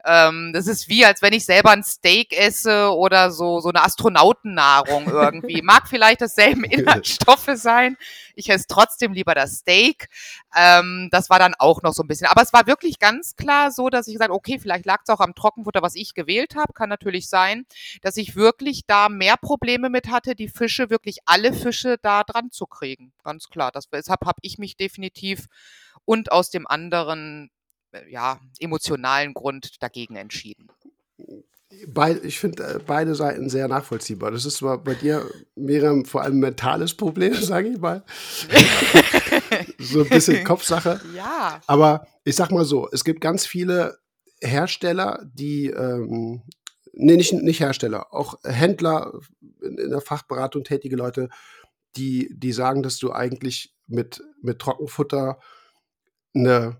Ähm, das ist wie, als wenn ich selber ein Steak esse oder so, so eine Astronautennahrung irgendwie. Mag vielleicht dasselben Inhaltsstoffe sein. Ich esse trotzdem lieber das Steak. Ähm, das war dann auch noch so ein bisschen. Aber es war wirklich ganz klar so, dass ich gesagt okay, vielleicht lag es auch am Trockenfutter, was ich gewählt habe. Kann natürlich sein, dass ich wirklich da mehr Probleme mit hatte, die Fische, wirklich alle Fische da dran zu kriegen. Ganz klar. Das, deshalb habe ich mich definitiv und aus dem anderen äh, ja, emotionalen Grund dagegen entschieden. Bei, ich finde äh, beide Seiten sehr nachvollziehbar. Das ist zwar bei dir, Miriam, vor allem ein mentales Problem, sage ich mal. so ein bisschen Kopfsache. Ja. Aber ich sag mal so, es gibt ganz viele Hersteller, die ähm, nee, nicht, nicht Hersteller, auch Händler, in, in der Fachberatung tätige Leute, die, die sagen, dass du eigentlich mit, mit Trockenfutter eine,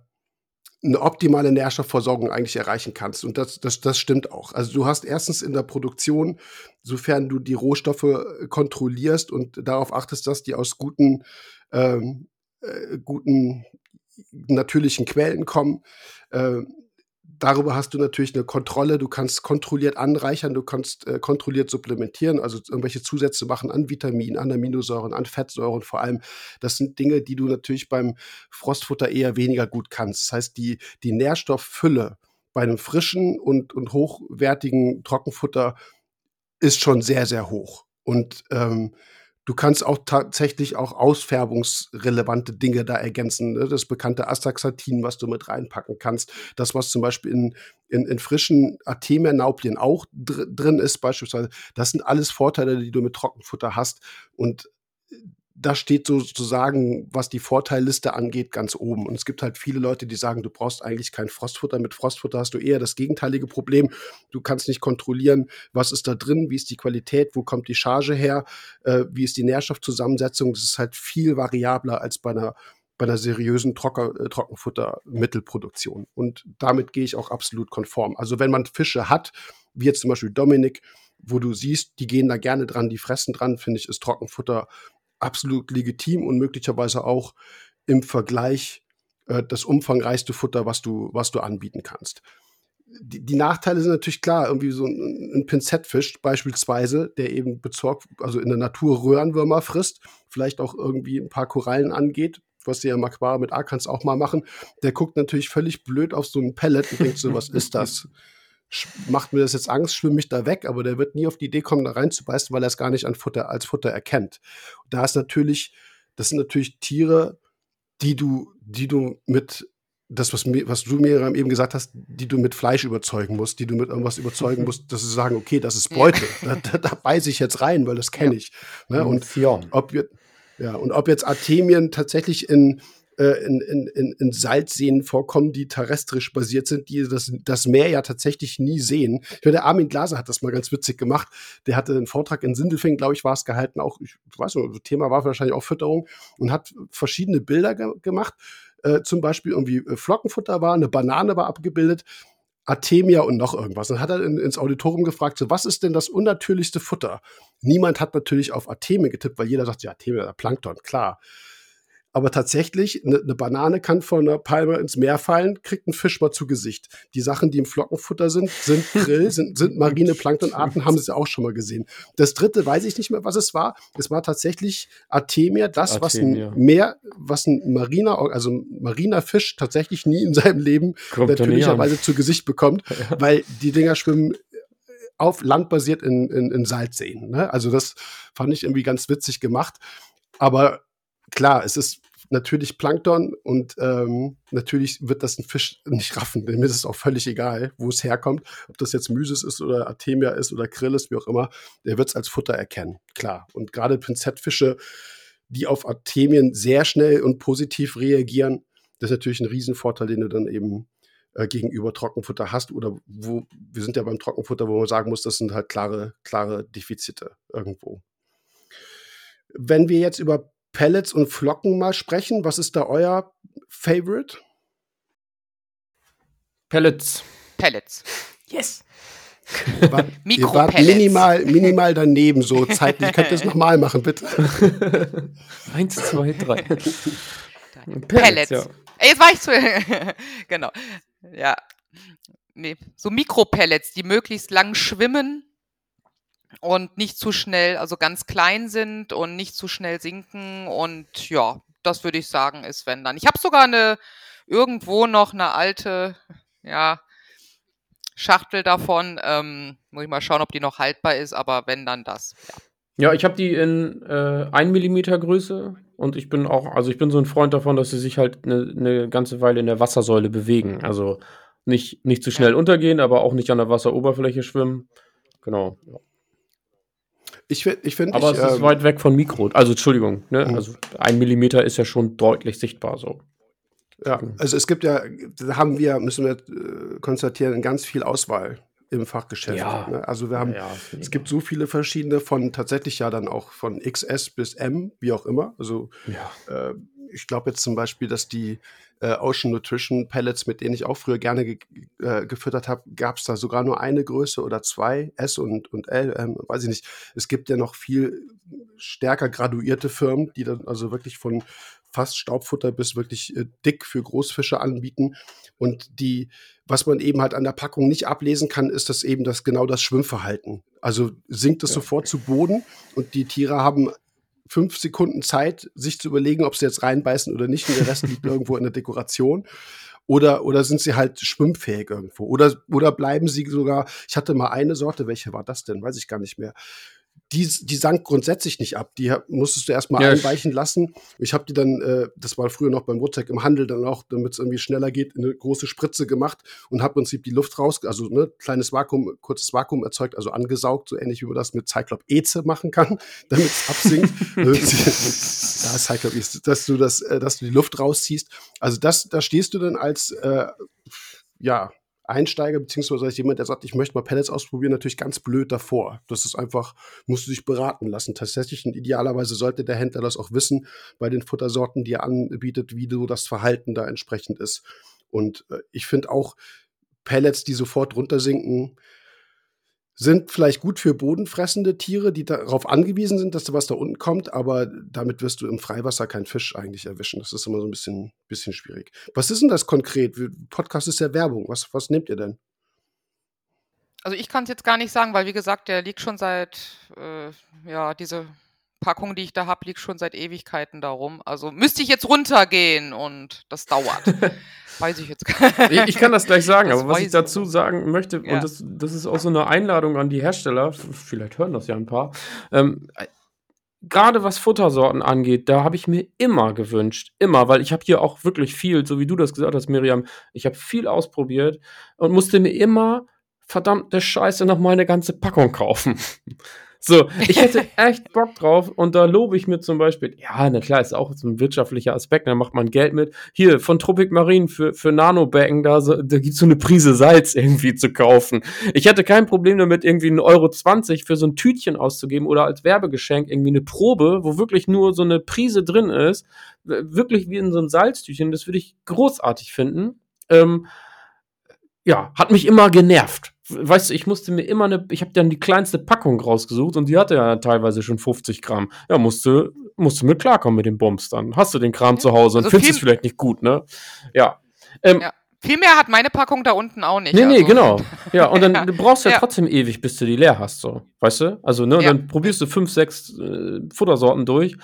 eine optimale Nährstoffversorgung eigentlich erreichen kannst. Und das, das, das stimmt auch. Also du hast erstens in der Produktion, sofern du die Rohstoffe kontrollierst und darauf achtest, dass die aus guten, ähm, äh, guten natürlichen Quellen kommen, äh, darüber hast du natürlich eine Kontrolle. Du kannst kontrolliert anreichern, du kannst äh, kontrolliert supplementieren, also irgendwelche Zusätze machen an Vitaminen, an Aminosäuren, an Fettsäuren vor allem. Das sind Dinge, die du natürlich beim Frostfutter eher weniger gut kannst. Das heißt, die, die Nährstofffülle bei einem frischen und, und hochwertigen Trockenfutter ist schon sehr, sehr hoch. Und ähm, Du kannst auch tatsächlich auch ausfärbungsrelevante Dinge da ergänzen. Ne? Das bekannte Astaxanthin, was du mit reinpacken kannst. Das, was zum Beispiel in, in, in frischen Artemia-Nauplien auch dr drin ist, beispielsweise. Das sind alles Vorteile, die du mit Trockenfutter hast. Und das steht sozusagen, was die Vorteilliste angeht, ganz oben. Und es gibt halt viele Leute, die sagen, du brauchst eigentlich kein Frostfutter. Mit Frostfutter hast du eher das gegenteilige Problem. Du kannst nicht kontrollieren, was ist da drin, wie ist die Qualität, wo kommt die Charge her, äh, wie ist die Nährstoffzusammensetzung. Das ist halt viel variabler als bei einer bei einer seriösen Trocker, äh, Trockenfuttermittelproduktion. Und damit gehe ich auch absolut konform. Also wenn man Fische hat, wie jetzt zum Beispiel Dominik, wo du siehst, die gehen da gerne dran, die fressen dran, finde ich, ist Trockenfutter absolut legitim und möglicherweise auch im Vergleich äh, das umfangreichste Futter, was du, was du anbieten kannst. Die, die Nachteile sind natürlich klar, irgendwie so ein, ein Pinzettfisch beispielsweise, der eben bezorgt, also in der Natur Röhrenwürmer frisst, vielleicht auch irgendwie ein paar Korallen angeht, was du ja im Aquarium mit A kannst auch mal machen, der guckt natürlich völlig blöd auf so ein Pellet und denkt so, was ist das? Macht mir das jetzt Angst, schwimme ich da weg, aber der wird nie auf die Idee kommen, da reinzubeißen, weil er es gar nicht an Futter, als Futter erkennt. Und da ist natürlich, das sind natürlich Tiere, die du, die du mit das, was, was du mir eben gesagt hast, die du mit Fleisch überzeugen musst, die du mit irgendwas überzeugen musst, dass sie sagen, okay, das ist Beute, da, da, da beiße ich jetzt rein, weil das kenne ich. Ne? Und ob wir, ja, und ob jetzt Artemien tatsächlich in, äh, in, in, in Salzseen vorkommen, die terrestrisch basiert sind, die das, das Meer ja tatsächlich nie sehen. Ich meine, der Armin Glaser hat das mal ganz witzig gemacht. Der hatte einen Vortrag in Sindelfingen, glaube ich, war es gehalten, auch, ich weiß nicht, Thema war wahrscheinlich auch Fütterung und hat verschiedene Bilder ge gemacht. Äh, zum Beispiel irgendwie äh, Flockenfutter war, eine Banane war abgebildet. Artemia und noch irgendwas. Dann hat er in, ins Auditorium gefragt, so, was ist denn das unnatürlichste Futter? Niemand hat natürlich auf Artemia getippt, weil jeder sagt, ja, Artemia, Plankton, klar. Aber tatsächlich, eine ne Banane kann von einer Palme ins Meer fallen, kriegt ein Fisch mal zu Gesicht. Die Sachen, die im Flockenfutter sind, sind Grill, sind, sind marine Planktonarten, haben sie auch schon mal gesehen. Das dritte weiß ich nicht mehr, was es war. Es war tatsächlich Artemia, das, Artemia. was ein Meer, was ein mariner, also ein mariner Fisch tatsächlich nie in seinem Leben Kommt natürlicherweise zu Gesicht bekommt, ja. weil die Dinger schwimmen auf Land basiert in, in, in Salzseen. Ne? Also das fand ich irgendwie ganz witzig gemacht. Aber klar, es ist natürlich Plankton und ähm, natürlich wird das ein Fisch nicht raffen. Dem ist es auch völlig egal, wo es herkommt. Ob das jetzt Mysis ist oder Artemia ist oder Krill ist, wie auch immer. Der wird es als Futter erkennen, klar. Und gerade Pinzettfische, die auf Artemien sehr schnell und positiv reagieren, das ist natürlich ein Riesenvorteil, den du dann eben äh, gegenüber Trockenfutter hast. Oder wo, wir sind ja beim Trockenfutter, wo man sagen muss, das sind halt klare, klare Defizite irgendwo. Wenn wir jetzt über Pellets und Flocken mal sprechen. Was ist da euer Favorite? Pellets. Pellets. Yes. War, ihr wart minimal, minimal daneben, so zeitlich. Könnt ihr es nochmal machen, bitte? Eins, zwei, drei. Pellets. Pellets. Ja. Jetzt war ich zu. genau. Ja. Nee. So Mikropellets, die möglichst lang schwimmen und nicht zu schnell, also ganz klein sind und nicht zu schnell sinken. Und ja, das würde ich sagen, ist wenn dann. Ich habe sogar eine irgendwo noch eine alte, ja, Schachtel davon. Ähm, muss ich mal schauen, ob die noch haltbar ist, aber wenn dann das, ja. Ja, ich habe die in äh, 1 mm Größe und ich bin auch, also ich bin so ein Freund davon, dass sie sich halt eine ne ganze Weile in der Wassersäule bewegen. Also nicht, nicht zu schnell ja. untergehen, aber auch nicht an der Wasseroberfläche schwimmen. Genau. Ja. Ich, ich finde. Aber ich, es ist ähm, weit weg von Mikro. Also, Entschuldigung, ne? Mhm. Also, ein Millimeter ist ja schon deutlich sichtbar so. Ja, also es gibt ja, haben wir, müssen wir äh, konstatieren, ganz viel Auswahl im Fachgeschäft. Ja. Ne? Also wir haben, Ja, es gibt so viele verschiedene von tatsächlich ja dann auch von XS bis M, wie auch immer. Also äh, ich glaube jetzt zum Beispiel, dass die äh, Ocean Nutrition Pellets, mit denen ich auch früher gerne ge äh, gefüttert habe, gab es da sogar nur eine Größe oder zwei, S und, und L, ähm, weiß ich nicht. Es gibt ja noch viel stärker graduierte Firmen, die dann also wirklich von fast Staubfutter bis wirklich äh, dick für Großfische anbieten. Und die, was man eben halt an der Packung nicht ablesen kann, ist das eben das genau das Schwimmverhalten. Also sinkt es Ja. sofort zu Boden und die Tiere haben fünf Sekunden Zeit, sich zu überlegen, ob sie jetzt reinbeißen oder nicht. Und der Rest liegt irgendwo in der Dekoration. Oder, oder sind sie halt schwimmfähig irgendwo? Oder, oder bleiben sie sogar, ich hatte mal eine Sorte, welche war das denn? Weiß ich gar nicht mehr. Die, die sank grundsätzlich nicht ab. Die musstest du erstmal Ja, einweichen lassen. Ich habe die dann, äh, das war früher noch beim Woodtech im Handel, dann auch, damit es irgendwie schneller geht, in eine große Spritze gemacht und habe im Prinzip die Luft raus, also ne, kleines Vakuum, kurzes Vakuum erzeugt, also angesaugt, so ähnlich wie man das mit Cyclop Eze machen kann, damit es absinkt. ja, Cyclop Eze, dass du das, äh, dass du die Luft rausziehst. Also das, da stehst du dann als äh, ja, Einsteiger, beziehungsweise als jemand, der sagt, ich möchte mal Pellets ausprobieren, natürlich ganz blöd davor. Das ist einfach, musst du dich beraten lassen. Tatsächlich und idealerweise sollte der Händler das auch wissen bei den Futtersorten, die er anbietet, wie so das Verhalten da entsprechend ist. Und äh, ich finde auch Pellets, die sofort runtersinken, sind vielleicht gut für bodenfressende Tiere, die darauf angewiesen sind, dass da was da unten kommt, aber damit wirst du im Freiwasser keinen Fisch eigentlich erwischen. Das ist immer so ein bisschen, bisschen schwierig. Was ist denn das konkret? Podcast ist ja Werbung. Was, was nehmt ihr denn? Also ich kann es jetzt gar nicht sagen, weil wie gesagt, der liegt schon seit, äh, ja, diese Packung, die ich da habe, liegt schon seit Ewigkeiten darum. Also müsste ich jetzt runtergehen und das dauert. weiß ich jetzt gar Ich, ich kann das gleich sagen, Das aber was ich dazu nicht. sagen möchte, Ja. und das, das ist auch so eine Einladung an die Hersteller, vielleicht hören das ja ein paar, ähm, äh, gerade was Futtersorten angeht, da habe ich mir immer gewünscht, immer, weil ich habe hier auch wirklich viel, so wie du das gesagt hast, Miriam, ich habe viel ausprobiert und musste mir immer verdammte Scheiße noch mal eine ganze Packung kaufen. So, ich hätte echt Bock drauf und da lobe ich mir zum Beispiel, ja, na klar, ist auch so ein wirtschaftlicher Aspekt, da macht man Geld mit. Hier, von Tropic Marine für, für Nanobecken, da, so, da gibt's so eine Prise Salz irgendwie zu kaufen. Ich hätte kein Problem damit, irgendwie 1,20 Euro 20 für so ein Tütchen auszugeben oder als Werbegeschenk irgendwie eine Probe, wo wirklich nur so eine Prise drin ist, wirklich wie in so einem Salztütchen, das würde ich großartig finden. Ähm, ja, hat mich immer genervt. Weißt du, ich musste mir immer eine, ich habe dann die kleinste Packung rausgesucht und die hatte ja teilweise schon 50 Gramm. Ja, musste, musste mit klarkommen mit den Bums dann. Hast du den Kram zu Hause und also findest es vielleicht nicht gut, ne? Ja. Ähm, Ja. Viel mehr hat meine Packung da unten auch nicht. Nee, nee, also. genau. Ja, und dann Ja. du brauchst ja, Ja. trotzdem ewig, bis du die leer hast, so. Weißt du? Also, ne, und Ja. dann probierst du fünf, sechs äh, Futtersorten durch,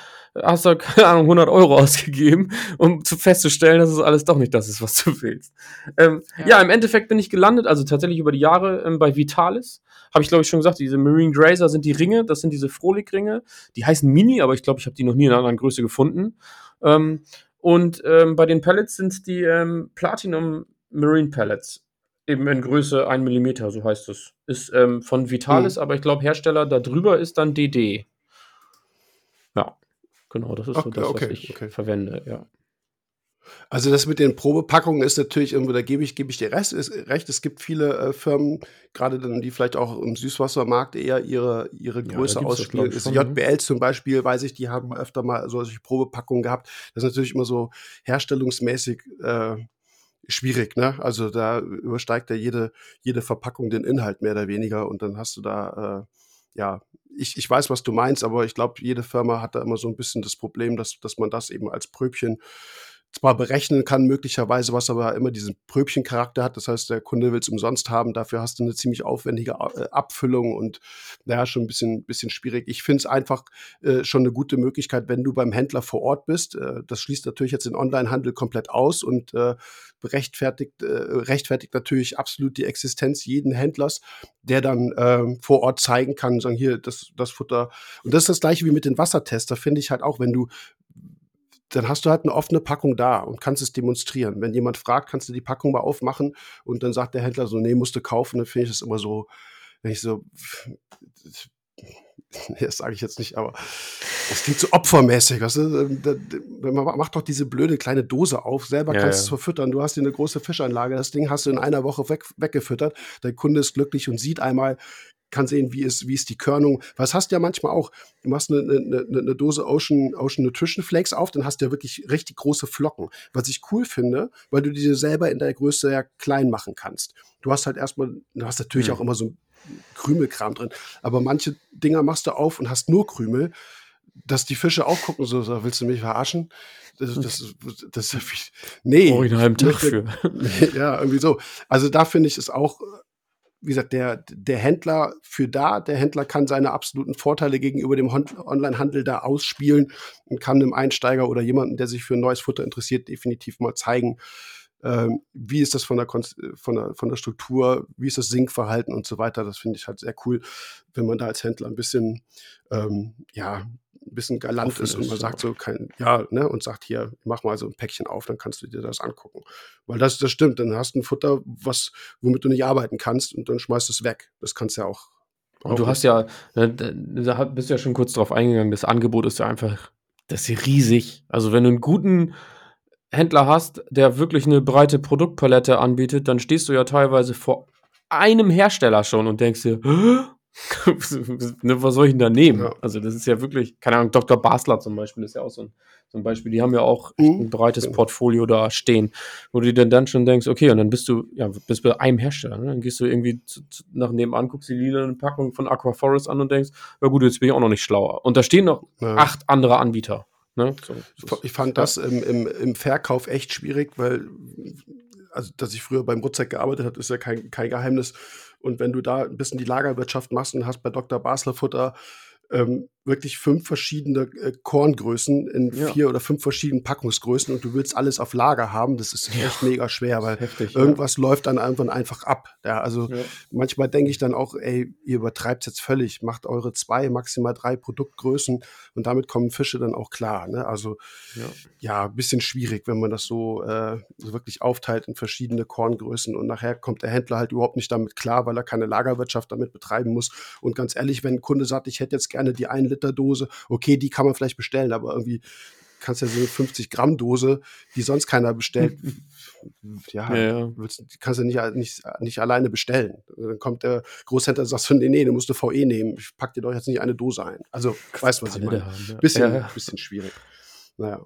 hast da, keine Ahnung, 100 Euro ausgegeben, um zu festzustellen, dass es alles doch nicht das ist, was du willst. Ähm, ja. Im Endeffekt bin ich gelandet, also tatsächlich über die Jahre ähm, bei Vitalis. Habe ich, glaube ich, schon gesagt, diese Marine Grazer sind die Ringe, das sind diese Frohlich-Ringe. Die heißen Mini, aber ich glaube, ich habe die noch nie in einer anderen Größe gefunden. Ähm, und ähm, bei den Pellets sind die ähm, Platinum Marine Pellets. Eben in Größe 1 mm, so heißt es. Ist ähm, von Vitalis, aber ich glaube, Hersteller da drüber ist dann DD. Ja, genau, das ist so Okay, das, okay, was ich okay. verwende, ja. Also das mit den Probepackungen ist natürlich irgendwo, da gebe ich, gebe ich dir ist, recht. Es gibt viele äh, Firmen, gerade dann, die vielleicht auch im Süßwassermarkt eher ihre, ihre Größe das, glaub ausspielen. Ist schon, ne? JBL zum Beispiel, weiß ich, die haben öfter mal solche Probepackungen gehabt. Das ist natürlich immer so herstellungsmäßig äh, schwierig, ne? Also da übersteigt ja jede, jede Verpackung den Inhalt mehr oder weniger und dann hast du da, äh, ja, ich, ich weiß, was du meinst, aber ich glaube, jede Firma hat da immer so ein bisschen das Problem, dass, dass man das eben als Pröbchen zwar berechnen kann, möglicherweise, was aber immer diesen Pröbchencharakter hat. Das heißt, der Kunde will es umsonst haben. Dafür hast du eine ziemlich aufwendige äh, Abfüllung und naja, schon ein bisschen, bisschen schwierig. Ich finde es einfach äh, schon eine gute Möglichkeit, wenn du beim Händler vor Ort bist. Äh, das schließt natürlich jetzt den Onlinehandel komplett aus und äh, rechtfertigt, äh, rechtfertigt natürlich absolut die Existenz jeden Händlers, der dann ähm, vor Ort zeigen kann, sagen, hier, das, das Futter. Und das ist das gleiche wie mit den Wassertests. Da finde ich halt auch, wenn du dann hast du halt eine offene Packung da und kannst es demonstrieren. Wenn jemand fragt, kannst du die Packung mal aufmachen und dann sagt der Händler so, nee, musst du kaufen, dann finde ich das immer so, wenn ich so, das sage ich jetzt nicht, aber das klingt so opfermäßig. Weißt du? Man macht doch diese blöde kleine Dose auf, selber ja, kannst ja. es verfüttern. Du hast hier eine große Fischanlage, das Ding hast du in einer Woche weg, weggefüttert. Der Kunde ist glücklich und sieht einmal, kann sehen, wie ist, wie ist die Körnung. Was hast du ja manchmal auch? Du machst eine, eine, eine Dose Ocean, Ocean Nutrition Flakes auf, dann hast du ja wirklich richtig große Flocken. Was ich cool finde, weil du diese selber in der Größe ja klein machen kannst. Du hast halt erstmal, du hast natürlich mhm. auch immer so Krümelkram drin, aber manche Dinger machst du auf und hast nur Krümel, dass die Fische auch gucken, so, so willst du mich verarschen? Das, das, das, das nee. Original im Tag für. ja, irgendwie so. Also da finde ich es auch wie gesagt, der, der Händler für da, der Händler kann seine absoluten Vorteile gegenüber dem Onlinehandel da ausspielen und kann einem Einsteiger oder jemandem, der sich für ein neues Futter interessiert, definitiv mal zeigen, ähm, wie ist das von der, von, der, von der Struktur, wie ist das Sinkverhalten und so weiter. Das finde ich halt sehr cool, wenn man da als Händler ein bisschen, ähm, ja, ein bisschen galant ist, ist und man ja. sagt so kein, ja, ne, und sagt hier, mach mal so ein Päckchen auf, dann kannst du dir das angucken. Weil das, das stimmt, dann hast du ein Futter, was, womit du nicht arbeiten kannst und dann schmeißt du es weg. Das kannst du ja auch. Und du hast ja, da bist du ja schon kurz drauf eingegangen, das Angebot ist ja einfach, das ist riesig. Also wenn du einen guten Händler hast, der wirklich eine breite Produktpalette anbietet, dann stehst du ja teilweise vor einem Hersteller schon und denkst dir, was soll ich denn da nehmen? Ja. Also, das ist ja wirklich, keine Ahnung, Dr. Basler zum Beispiel ist ja auch so ein, so ein Beispiel. Die haben ja auch mhm. ein breites genau. Portfolio da stehen, wo du dir dann schon denkst, okay, und dann bist du, ja, bist bei einem Hersteller. Ne? Dann gehst du irgendwie zu, zu, nach nebenan, guckst die lila Packung von Aqua Forest an und denkst, ja gut, jetzt bin ich auch noch nicht schlauer. Und da stehen noch ja. acht andere Anbieter. Ne? So, ich fand das im, im, im Verkauf echt schwierig, weil, also, dass ich früher beim Rutzek gearbeitet habe, ist ja kein, kein Geheimnis und wenn du da ein bisschen die Lagerwirtschaft machst und hast bei Dr. Basler Futter ähm, wirklich fünf verschiedene äh, Korngrößen in ja. vier oder fünf verschiedenen Packungsgrößen und du willst alles auf Lager haben, das ist ja. echt mega schwer, weil heftig, irgendwas ja. läuft dann irgendwann einfach ab. Ja, also manchmal denke ich dann auch, ey, ihr übertreibt jetzt völlig, macht eure zwei, maximal drei Produktgrößen und damit kommen Fische dann auch klar. Ne? Also ja, ein bisschen schwierig, wenn man das so, äh, so wirklich aufteilt in verschiedene Korngrößen und nachher kommt der Händler halt überhaupt nicht damit klar, weil er keine Lagerwirtschaft damit betreiben muss. Und ganz ehrlich, wenn ein Kunde sagt, ich hätte jetzt gerne die 1 Liter Dose, okay, die kann man vielleicht bestellen, aber irgendwie kannst du ja so eine 50 Gramm Dose, die sonst keiner bestellt, ja, ja, ja. Willst, kannst du nicht, nicht, nicht alleine bestellen. Dann kommt der Großhändler und sagt so, nee, nee, du musst eine VE nehmen. Ich pack dir doch jetzt nicht eine Dose ein. Also, weißt du, was ich meine? Haben, ja. Bisschen, bisschen schwierig. Naja.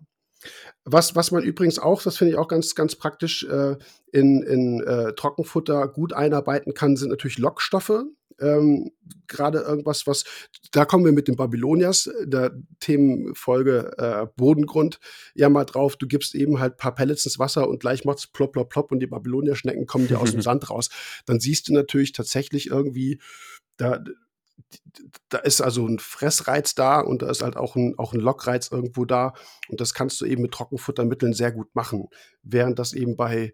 Was, was man übrigens auch, das finde ich auch ganz, ganz praktisch, äh, in, in äh, Trockenfutter gut einarbeiten kann, sind natürlich Lockstoffe. Ähm, Gerade irgendwas, was, da kommen wir mit den Babylonias, der Themenfolge äh, Bodengrund, ja mal drauf, du gibst eben halt paar Pellets ins Wasser und gleich macht's plopp, plopp, plopp und die Babylonier-Schnecken kommen dir aus dem Sand raus. Dann siehst du natürlich tatsächlich irgendwie, da, da ist also ein Fressreiz da und da ist halt auch ein, auch ein Lockreiz irgendwo da. Und das kannst du eben mit Trockenfuttermitteln sehr gut machen. Während das eben bei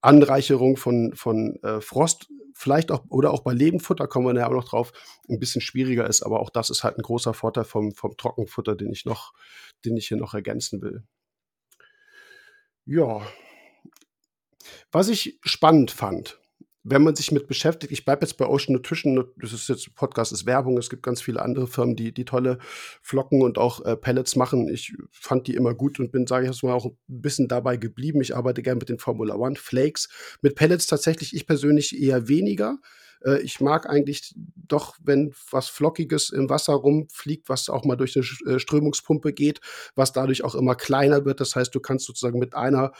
Anreicherung von, von äh, Frost, vielleicht auch, oder auch bei Lebendfutter kommen wir ja auch noch drauf, ein bisschen schwieriger ist. Aber auch das ist halt ein großer Vorteil vom, vom Trockenfutter, den ich noch, den ich hier noch ergänzen will. Ja. Was ich spannend fand, wenn man sich mit beschäftigt, ich bleibe jetzt bei Ocean Nutrition, das ist jetzt Podcast, ist Werbung, es gibt ganz viele andere Firmen, die, die tolle Flocken und auch äh, Pellets machen. Ich fand die immer gut und bin, sage ich jetzt mal, auch ein bisschen dabei geblieben. Ich arbeite gerne mit den Formula One Flakes. Mit Pellets tatsächlich ich persönlich eher weniger. Äh, ich mag eigentlich doch, wenn was Flockiges im Wasser rumfliegt, was auch mal durch eine äh, Strömungspumpe geht, was dadurch auch immer kleiner wird. Das heißt, du kannst sozusagen mit einer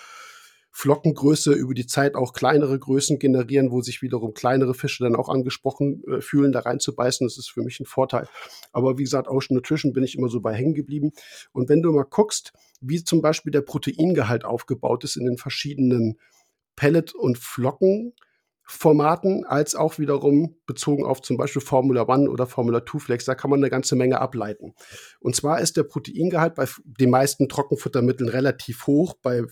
Flockengröße über die Zeit auch kleinere Größen generieren, wo sich wiederum kleinere Fische dann auch angesprochen äh, fühlen, da reinzubeißen. Das ist für mich ein Vorteil. Aber wie gesagt, Ocean Nutrition bin ich immer so bei hängen geblieben. Und wenn du mal guckst, wie zum Beispiel der Proteingehalt aufgebaut ist in den verschiedenen Pellet- und Flocken, Formaten als auch wiederum bezogen auf zum Beispiel Formula One oder Formula 2 Flex. Da kann man eine ganze Menge ableiten. Und zwar ist der Proteingehalt bei den meisten Trockenfuttermitteln relativ hoch, bei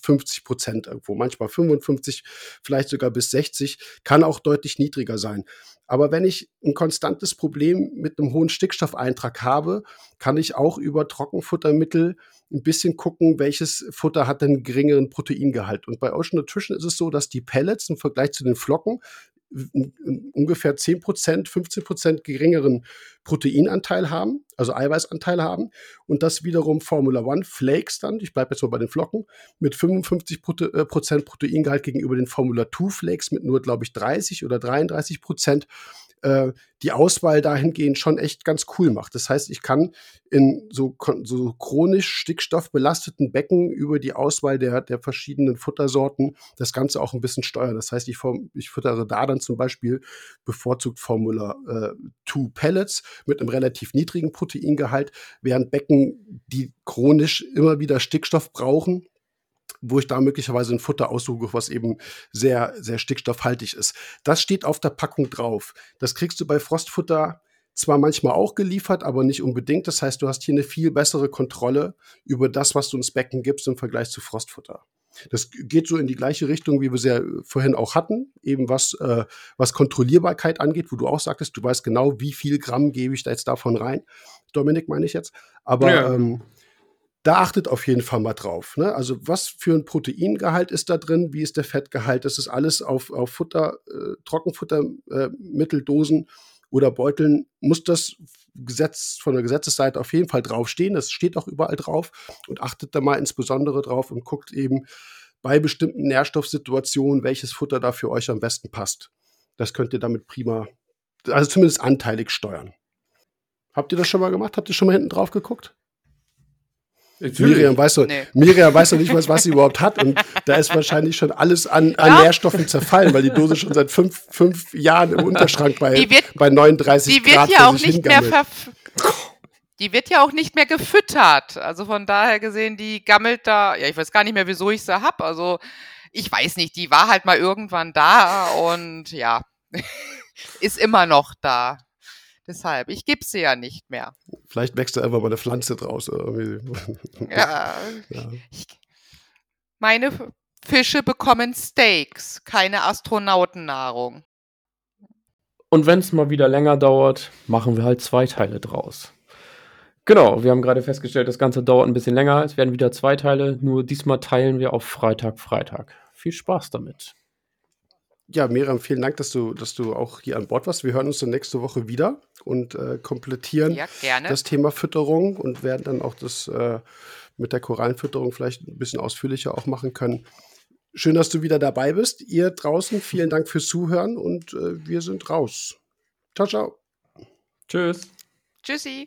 50 Prozent irgendwo, manchmal 55, vielleicht sogar bis 60, kann auch deutlich niedriger sein. Aber wenn ich ein konstantes Problem mit einem hohen Stickstoffeintrag habe, kann ich auch über Trockenfuttermittel ein bisschen gucken, welches Futter hat denn geringeren Proteingehalt. Und bei Ocean Nutrition ist es so, dass die Pellets im Vergleich zu den Flocken ungefähr 10 Prozent, 15 Prozent geringeren Proteinanteil haben, also Eiweißanteil haben. Und das wiederum Formula One Flakes dann, ich bleibe jetzt mal bei den Flocken, mit 55 äh, Prozent Proteingehalt gegenüber den Formula 2 Flakes mit nur, glaube ich, 30 oder 33 Prozent äh, die Auswahl dahingehend schon echt ganz cool macht. Das heißt, ich kann in so, so chronisch stickstoffbelasteten Becken über die Auswahl der, der verschiedenen Futtersorten das Ganze auch ein bisschen steuern. Das heißt, ich, ich füttere da dann zum Beispiel bevorzugt Formula 2 äh, Pellets mit einem relativ niedrigen Proteingehalt, während Becken, die chronisch immer wieder Stickstoff brauchen, wo ich da möglicherweise ein Futter aussuche, was eben sehr, sehr stickstoffhaltig ist. Das steht auf der Packung drauf. Das kriegst du bei Frostfutter zwar manchmal auch geliefert, aber nicht unbedingt. Das heißt, du hast hier eine viel bessere Kontrolle über das, was du ins Becken gibst im Vergleich zu Frostfutter. Das geht so in die gleiche Richtung, wie wir sie ja vorhin auch hatten, eben was, äh, was Kontrollierbarkeit angeht, wo du auch sagtest, du weißt genau, wie viel Gramm gebe ich da jetzt davon rein. Dominik meine ich jetzt. Aber ja. ähm, da achtet auf jeden Fall mal drauf. Ne? Also was für ein Proteingehalt ist da drin, wie ist der Fettgehalt, das ist alles auf, auf Futter, äh, Trockenfuttermitteldosen äh, oder Beuteln, muss das Gesetz von der Gesetzesseite auf jeden Fall draufstehen. Das steht auch überall drauf und achtet da mal insbesondere drauf und guckt eben bei bestimmten Nährstoffsituationen, welches Futter da für euch am besten passt. Das könnt ihr damit prima, also zumindest anteilig steuern. Habt ihr das schon mal gemacht? Habt ihr schon mal hinten drauf geguckt? Miriam weiß, doch, nee. Miriam weiß doch nicht, was, was sie überhaupt hat. Und da ist wahrscheinlich schon alles an, an ja. Nährstoffen zerfallen, weil die Dose schon seit fünf, fünf Jahren im Unterschrank bei, wird, bei 39 die Grad wird ja auch nicht mehr Die wird ja auch nicht mehr gefüttert. Also von daher gesehen, die gammelt da. Ja, ich weiß gar nicht mehr, wieso ich sie hab. Also ich weiß nicht, die war halt mal irgendwann da und ja, ist immer noch da. Deshalb, ich gebe sie ja nicht mehr. Vielleicht wächst da einfach mal eine Pflanze draus. ja. ja. Ich, meine Fische bekommen Steaks, keine Astronautennahrung. Und wenn es mal wieder länger dauert, machen wir halt zwei Teile draus. Genau, wir haben gerade festgestellt, das Ganze dauert ein bisschen länger. Es werden wieder zwei Teile, nur diesmal teilen wir auf Freitag, Freitag. Viel Spaß damit. Ja, Miriam, vielen Dank, dass du, dass du auch hier an Bord warst. Wir hören uns dann nächste Woche wieder und äh, komplettieren ja, das Thema Fütterung und werden dann auch das äh, mit der Korallenfütterung vielleicht ein bisschen ausführlicher auch machen können. Schön, dass du wieder dabei bist. Ihr draußen, vielen Dank fürs Zuhören und äh, wir sind raus. Ciao, ciao. Tschüss. Tschüssi.